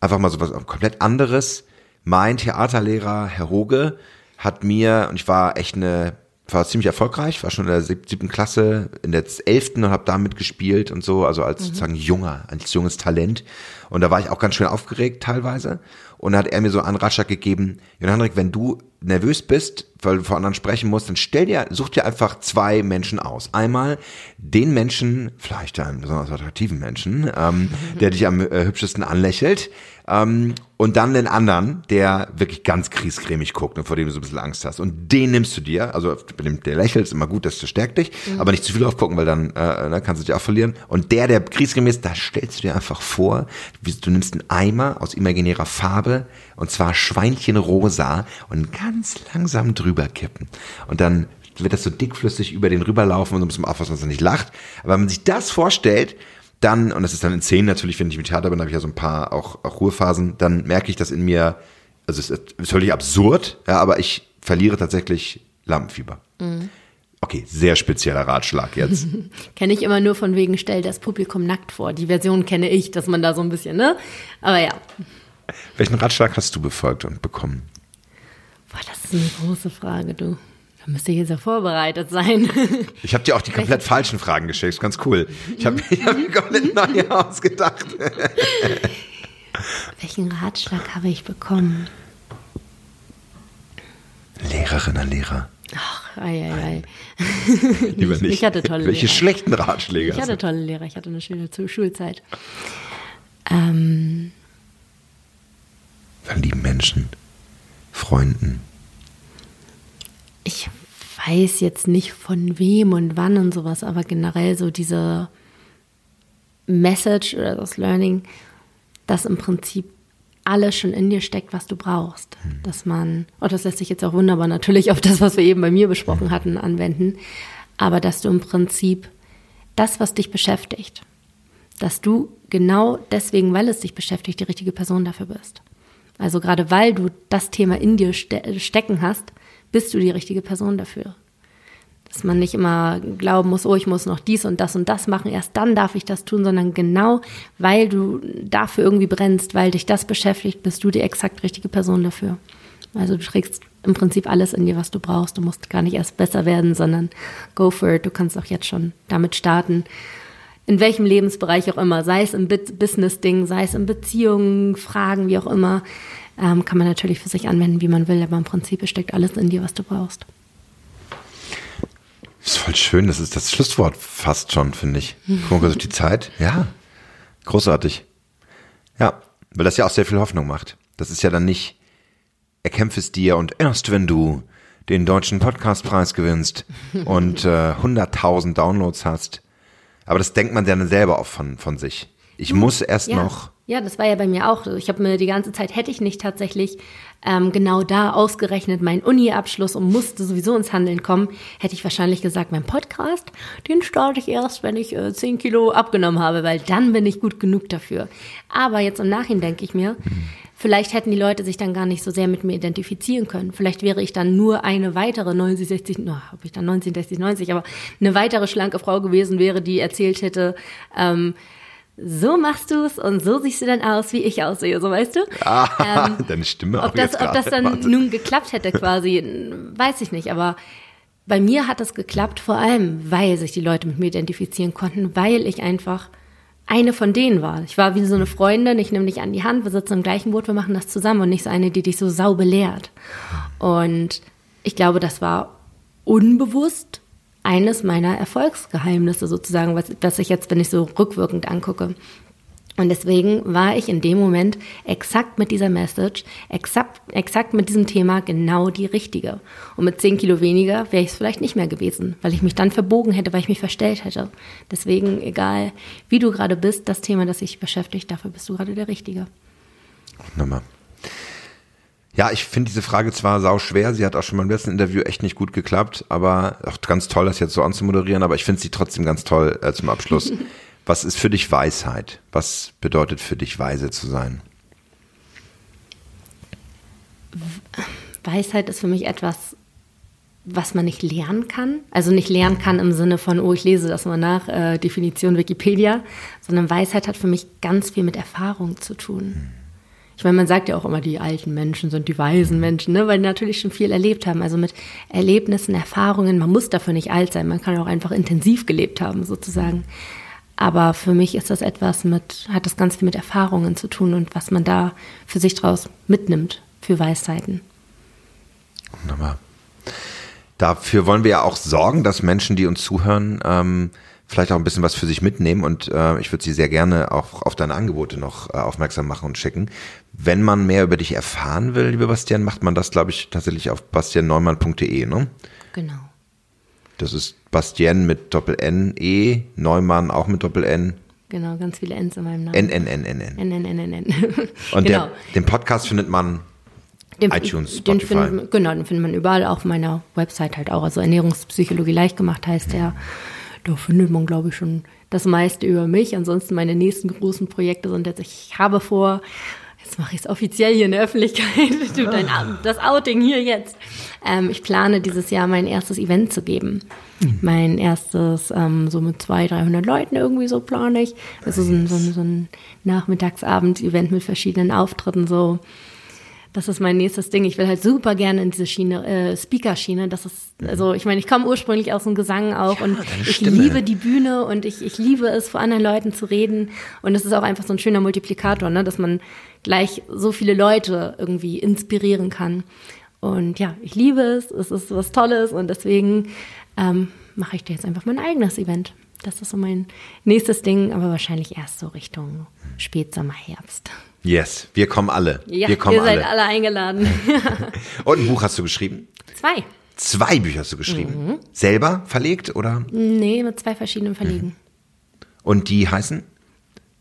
einfach mal so was komplett anderes. Mein Theaterlehrer, Herr Hoge, hat mir, und ich war echt eine, war ziemlich erfolgreich, war schon in der siebten Klasse, in der elften und habe da mitgespielt und so, also als mhm. sozusagen junger, als junges Talent. Und da war ich auch ganz schön aufgeregt teilweise. Und da hat er mir so einen Ratschlag gegeben, Jan Hendrik, wenn du nervös bist, weil du vor anderen sprechen musst, dann stell dir, such dir einfach zwei Menschen aus. Einmal den Menschen, vielleicht einen besonders attraktiven Menschen, ähm, der dich am äh, hübschesten anlächelt, ähm, und dann den anderen, der wirklich ganz kriescremig guckt und vor dem du so ein bisschen Angst hast. Und den nimmst du dir, also der lächelt, ist immer gut, das stärkt dich, mhm. aber nicht zu viel aufgucken, weil dann äh, ne, kannst du dich auch verlieren. Und der, der kriescremig ist, da stellst du dir einfach vor, du nimmst einen Eimer aus imaginärer Farbe, und zwar Schweinchenrosa, und ganz langsam drüber kippen. Und dann wird das so dickflüssig über den rüberlaufen und so ein bisschen aufpassen, dass er nicht lacht. Aber wenn man sich das vorstellt, dann, und das ist dann in Szenen natürlich, wenn ich mit Theater bin, habe ich ja so ein paar auch, auch Ruhephasen, dann merke ich, dass in mir, also es ist völlig absurd, ja, aber ich verliere tatsächlich Lampenfieber. Mhm. Okay, sehr spezieller Ratschlag jetzt. kenne ich immer nur von wegen, stell das Publikum nackt vor. Die Version kenne ich, dass man da so ein bisschen, ne? Aber ja. Welchen Ratschlag hast du befolgt und bekommen? Boah, das ist eine große Frage, du. Da müsste ich jetzt ja vorbereitet sein. Ich habe dir auch die komplett falschen Fragen geschickt. Ganz cool. Ich habe hab mir komplett neue ausgedacht. Welchen Ratschlag habe ich bekommen? Lehrerin, Lehrer. Ach, ei, ei, ei. Lieber nicht. Ich hatte tolle Welche Lehrer. schlechten Ratschläge? Ich hatte tolle Lehrer. Ich hatte eine schöne Schulzeit. Ähm, Von lieben Menschen, Freunden. Ich weiß jetzt nicht von wem und wann und sowas, aber generell so diese Message oder das Learning, dass im Prinzip alles schon in dir steckt, was du brauchst. Mhm. Dass man, oh, das lässt sich jetzt auch wunderbar natürlich auf das, was wir eben bei mir besprochen mhm. hatten, anwenden, aber dass du im Prinzip das, was dich beschäftigt, dass du genau deswegen, weil es dich beschäftigt, die richtige Person dafür bist. Also gerade weil du das Thema in dir ste stecken hast, bist du die richtige Person dafür. Dass man nicht immer glauben muss, oh, ich muss noch dies und das und das machen, erst dann darf ich das tun, sondern genau, weil du dafür irgendwie brennst, weil dich das beschäftigt, bist du die exakt richtige Person dafür. Also du trägst im Prinzip alles in dir, was du brauchst. Du musst gar nicht erst besser werden, sondern go for it. Du kannst auch jetzt schon damit starten. In welchem Lebensbereich auch immer, sei es im Business-Ding, sei es in Beziehungen, Fragen, wie auch immer ähm, kann man natürlich für sich anwenden, wie man will, aber im Prinzip steckt alles in dir, was du brauchst. Das ist voll schön, das ist das Schlusswort fast schon, finde ich. Guck mal auf die Zeit. Ja, großartig. Ja, weil das ja auch sehr viel Hoffnung macht. Das ist ja dann nicht, erkämpfe es dir und erst wenn du den deutschen Podcastpreis gewinnst und äh, 100.000 Downloads hast. Aber das denkt man dann selber auch von, von sich. Ich muss erst ja. noch ja, das war ja bei mir auch. Ich habe mir die ganze Zeit, hätte ich nicht tatsächlich ähm, genau da ausgerechnet meinen Uni-Abschluss und musste sowieso ins Handeln kommen, hätte ich wahrscheinlich gesagt, mein Podcast, den starte ich erst, wenn ich äh, 10 Kilo abgenommen habe, weil dann bin ich gut genug dafür. Aber jetzt im Nachhinein denke ich mir, vielleicht hätten die Leute sich dann gar nicht so sehr mit mir identifizieren können. Vielleicht wäre ich dann nur eine weitere 90, 60, no, ob ich dann 19, 60, 90, aber eine weitere schlanke Frau gewesen wäre, die erzählt hätte, ähm, so machst du es und so siehst du dann aus, wie ich aussehe, so weißt du? Ah, ähm, deine Stimme ob das, Ob das dann Warte. nun geklappt hätte quasi, weiß ich nicht, aber bei mir hat das geklappt, vor allem, weil sich die Leute mit mir identifizieren konnten, weil ich einfach eine von denen war. Ich war wie so eine Freundin, ich nehme dich an die Hand, wir sitzen im gleichen Boot, wir machen das zusammen und nicht so eine, die dich so sau belehrt. Und ich glaube, das war unbewusst eines meiner Erfolgsgeheimnisse sozusagen, was, was ich jetzt, wenn ich so rückwirkend angucke. Und deswegen war ich in dem Moment exakt mit dieser Message, exakt, exakt mit diesem Thema genau die richtige. Und mit 10 Kilo weniger wäre ich es vielleicht nicht mehr gewesen, weil ich mich dann verbogen hätte, weil ich mich verstellt hätte. Deswegen, egal wie du gerade bist, das Thema, das dich beschäftigt, dafür bist du gerade der Richtige. Nochmal. Ja, ich finde diese Frage zwar sau schwer, sie hat auch schon beim letzten Interview echt nicht gut geklappt, aber auch ganz toll, das jetzt so anzumoderieren, aber ich finde sie trotzdem ganz toll äh, zum Abschluss. Was ist für dich Weisheit? Was bedeutet für dich weise zu sein? Weisheit ist für mich etwas, was man nicht lernen kann. Also nicht lernen kann im Sinne von, oh, ich lese das mal nach, äh, Definition Wikipedia, sondern Weisheit hat für mich ganz viel mit Erfahrung zu tun. Hm ich meine, man sagt ja auch immer, die alten Menschen sind die weisen Menschen, ne? weil die natürlich schon viel erlebt haben. Also mit Erlebnissen, Erfahrungen, man muss dafür nicht alt sein, man kann auch einfach intensiv gelebt haben, sozusagen. Aber für mich ist das etwas mit, hat das ganz viel mit Erfahrungen zu tun und was man da für sich draus mitnimmt für Weisheiten. Wunderbar. Dafür wollen wir ja auch sorgen, dass Menschen, die uns zuhören, ähm, vielleicht auch ein bisschen was für sich mitnehmen und äh, ich würde sie sehr gerne auch auf deine Angebote noch äh, aufmerksam machen und schicken. Wenn man mehr über dich erfahren will, liebe Bastian, macht man das, glaube ich, tatsächlich auf bastianneumann.de, ne? Genau. Das ist Bastian mit Doppel-N, E, Neumann auch mit Doppel-N. Genau, ganz viele Ns in meinem Namen. N, N, N, N, N. N, N, N, N, N. Und genau. der, den Podcast findet man Den- iTunes, Den Spotify. findet, genau, den findet man überall, auf meiner Website halt auch. Also Ernährungspsychologie leicht gemacht heißt der. Da findet man, glaube ich, schon das meiste über mich. Ansonsten meine nächsten großen Projekte sind jetzt, ich habe vor, jetzt mache ich es offiziell hier in der Öffentlichkeit, du, dein, das Outing hier jetzt. Ähm, ich plane dieses Jahr mein erstes Event zu geben. Mein erstes, ähm, so mit 200, 300 Leuten irgendwie so plane ich. Also so ein, so ein, so ein Nachmittagsabend-Event mit verschiedenen Auftritten so. Das ist mein nächstes Ding. Ich will halt super gerne in diese Schiene, äh, Speaker-Schiene. Das ist, also ich meine, ich komme ursprünglich aus dem Gesang auch und deine ich Stimme. liebe die Bühne und ich, ich liebe es, vor anderen Leuten zu reden. Und es ist auch einfach so ein schöner Multiplikator, ne, dass man gleich so viele Leute irgendwie inspirieren kann. Und ja, ich liebe es, es ist was Tolles und deswegen ähm, mache ich da jetzt einfach mein eigenes Event. Das ist so mein nächstes Ding, aber wahrscheinlich erst so Richtung Spätsommer, Herbst. Yes, wir kommen alle. Ja, wir kommen ihr seid alle. alle eingeladen. Und ein Buch hast du geschrieben? Zwei. Zwei Bücher hast du geschrieben. Mhm. Selber verlegt oder? Nee, mit zwei verschiedenen Verlegen. Und die heißen?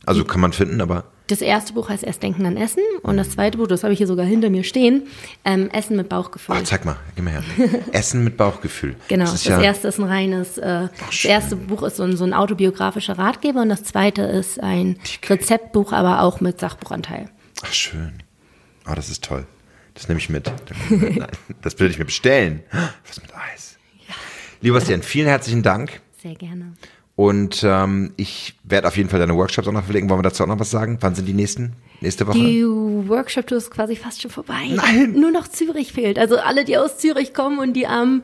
Also kann man finden, aber Das erste Buch heißt Erst Denken an Essen und das zweite Buch, das habe ich hier sogar hinter mir stehen, ähm, Essen mit Bauchgefühl. ah, zeig mal, gib mal her. Essen mit Bauchgefühl. Genau, Das das, ja, erste ist ein reines, äh, das schön. erste Buch ist so ein, so ein autobiografischer Ratgeber und das zweite ist ein Rezeptbuch, aber auch mit Sachbuchanteil. ach schön. Ah, das ist toll. Das nehme ich mit. Nein, das will ich mir bestellen. Was mit Eis. Lieber Bastian, vielen herzlichen Dank. Sehr gerne. Und ähm, ich werde auf jeden Fall deine Workshops auch noch verlegen. Wollen wir dazu auch noch was sagen? Wann sind die nächsten? Nächste Woche? Die Workshop-Tour ist quasi fast schon vorbei. Nein. Nur noch Zürich fehlt. Also alle, die aus Zürich kommen und die am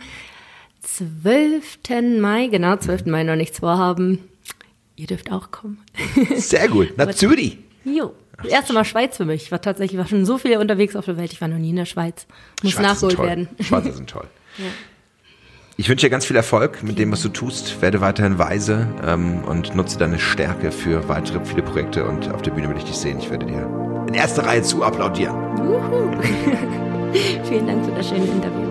12. Mai, genau, 12. Mai noch nichts vorhaben, ihr dürft auch kommen. Sehr gut. Na, Zürich. Jo. Das erste Mal Schweiz für mich. Ich war tatsächlich war schon so viel unterwegs auf der Welt. Ich war noch nie in der Schweiz. Muss Schweizer nachgeholt werden. Schweizer sind toll. Ich wünsche dir ganz viel Erfolg mit dem, was du tust. Werde weiterhin weise ähm, und nutze deine Stärke für weitere viele Projekte. Und auf der Bühne will ich dich sehen. Ich werde dir in erster Reihe zu applaudieren. Vielen Dank für das schöne Interview.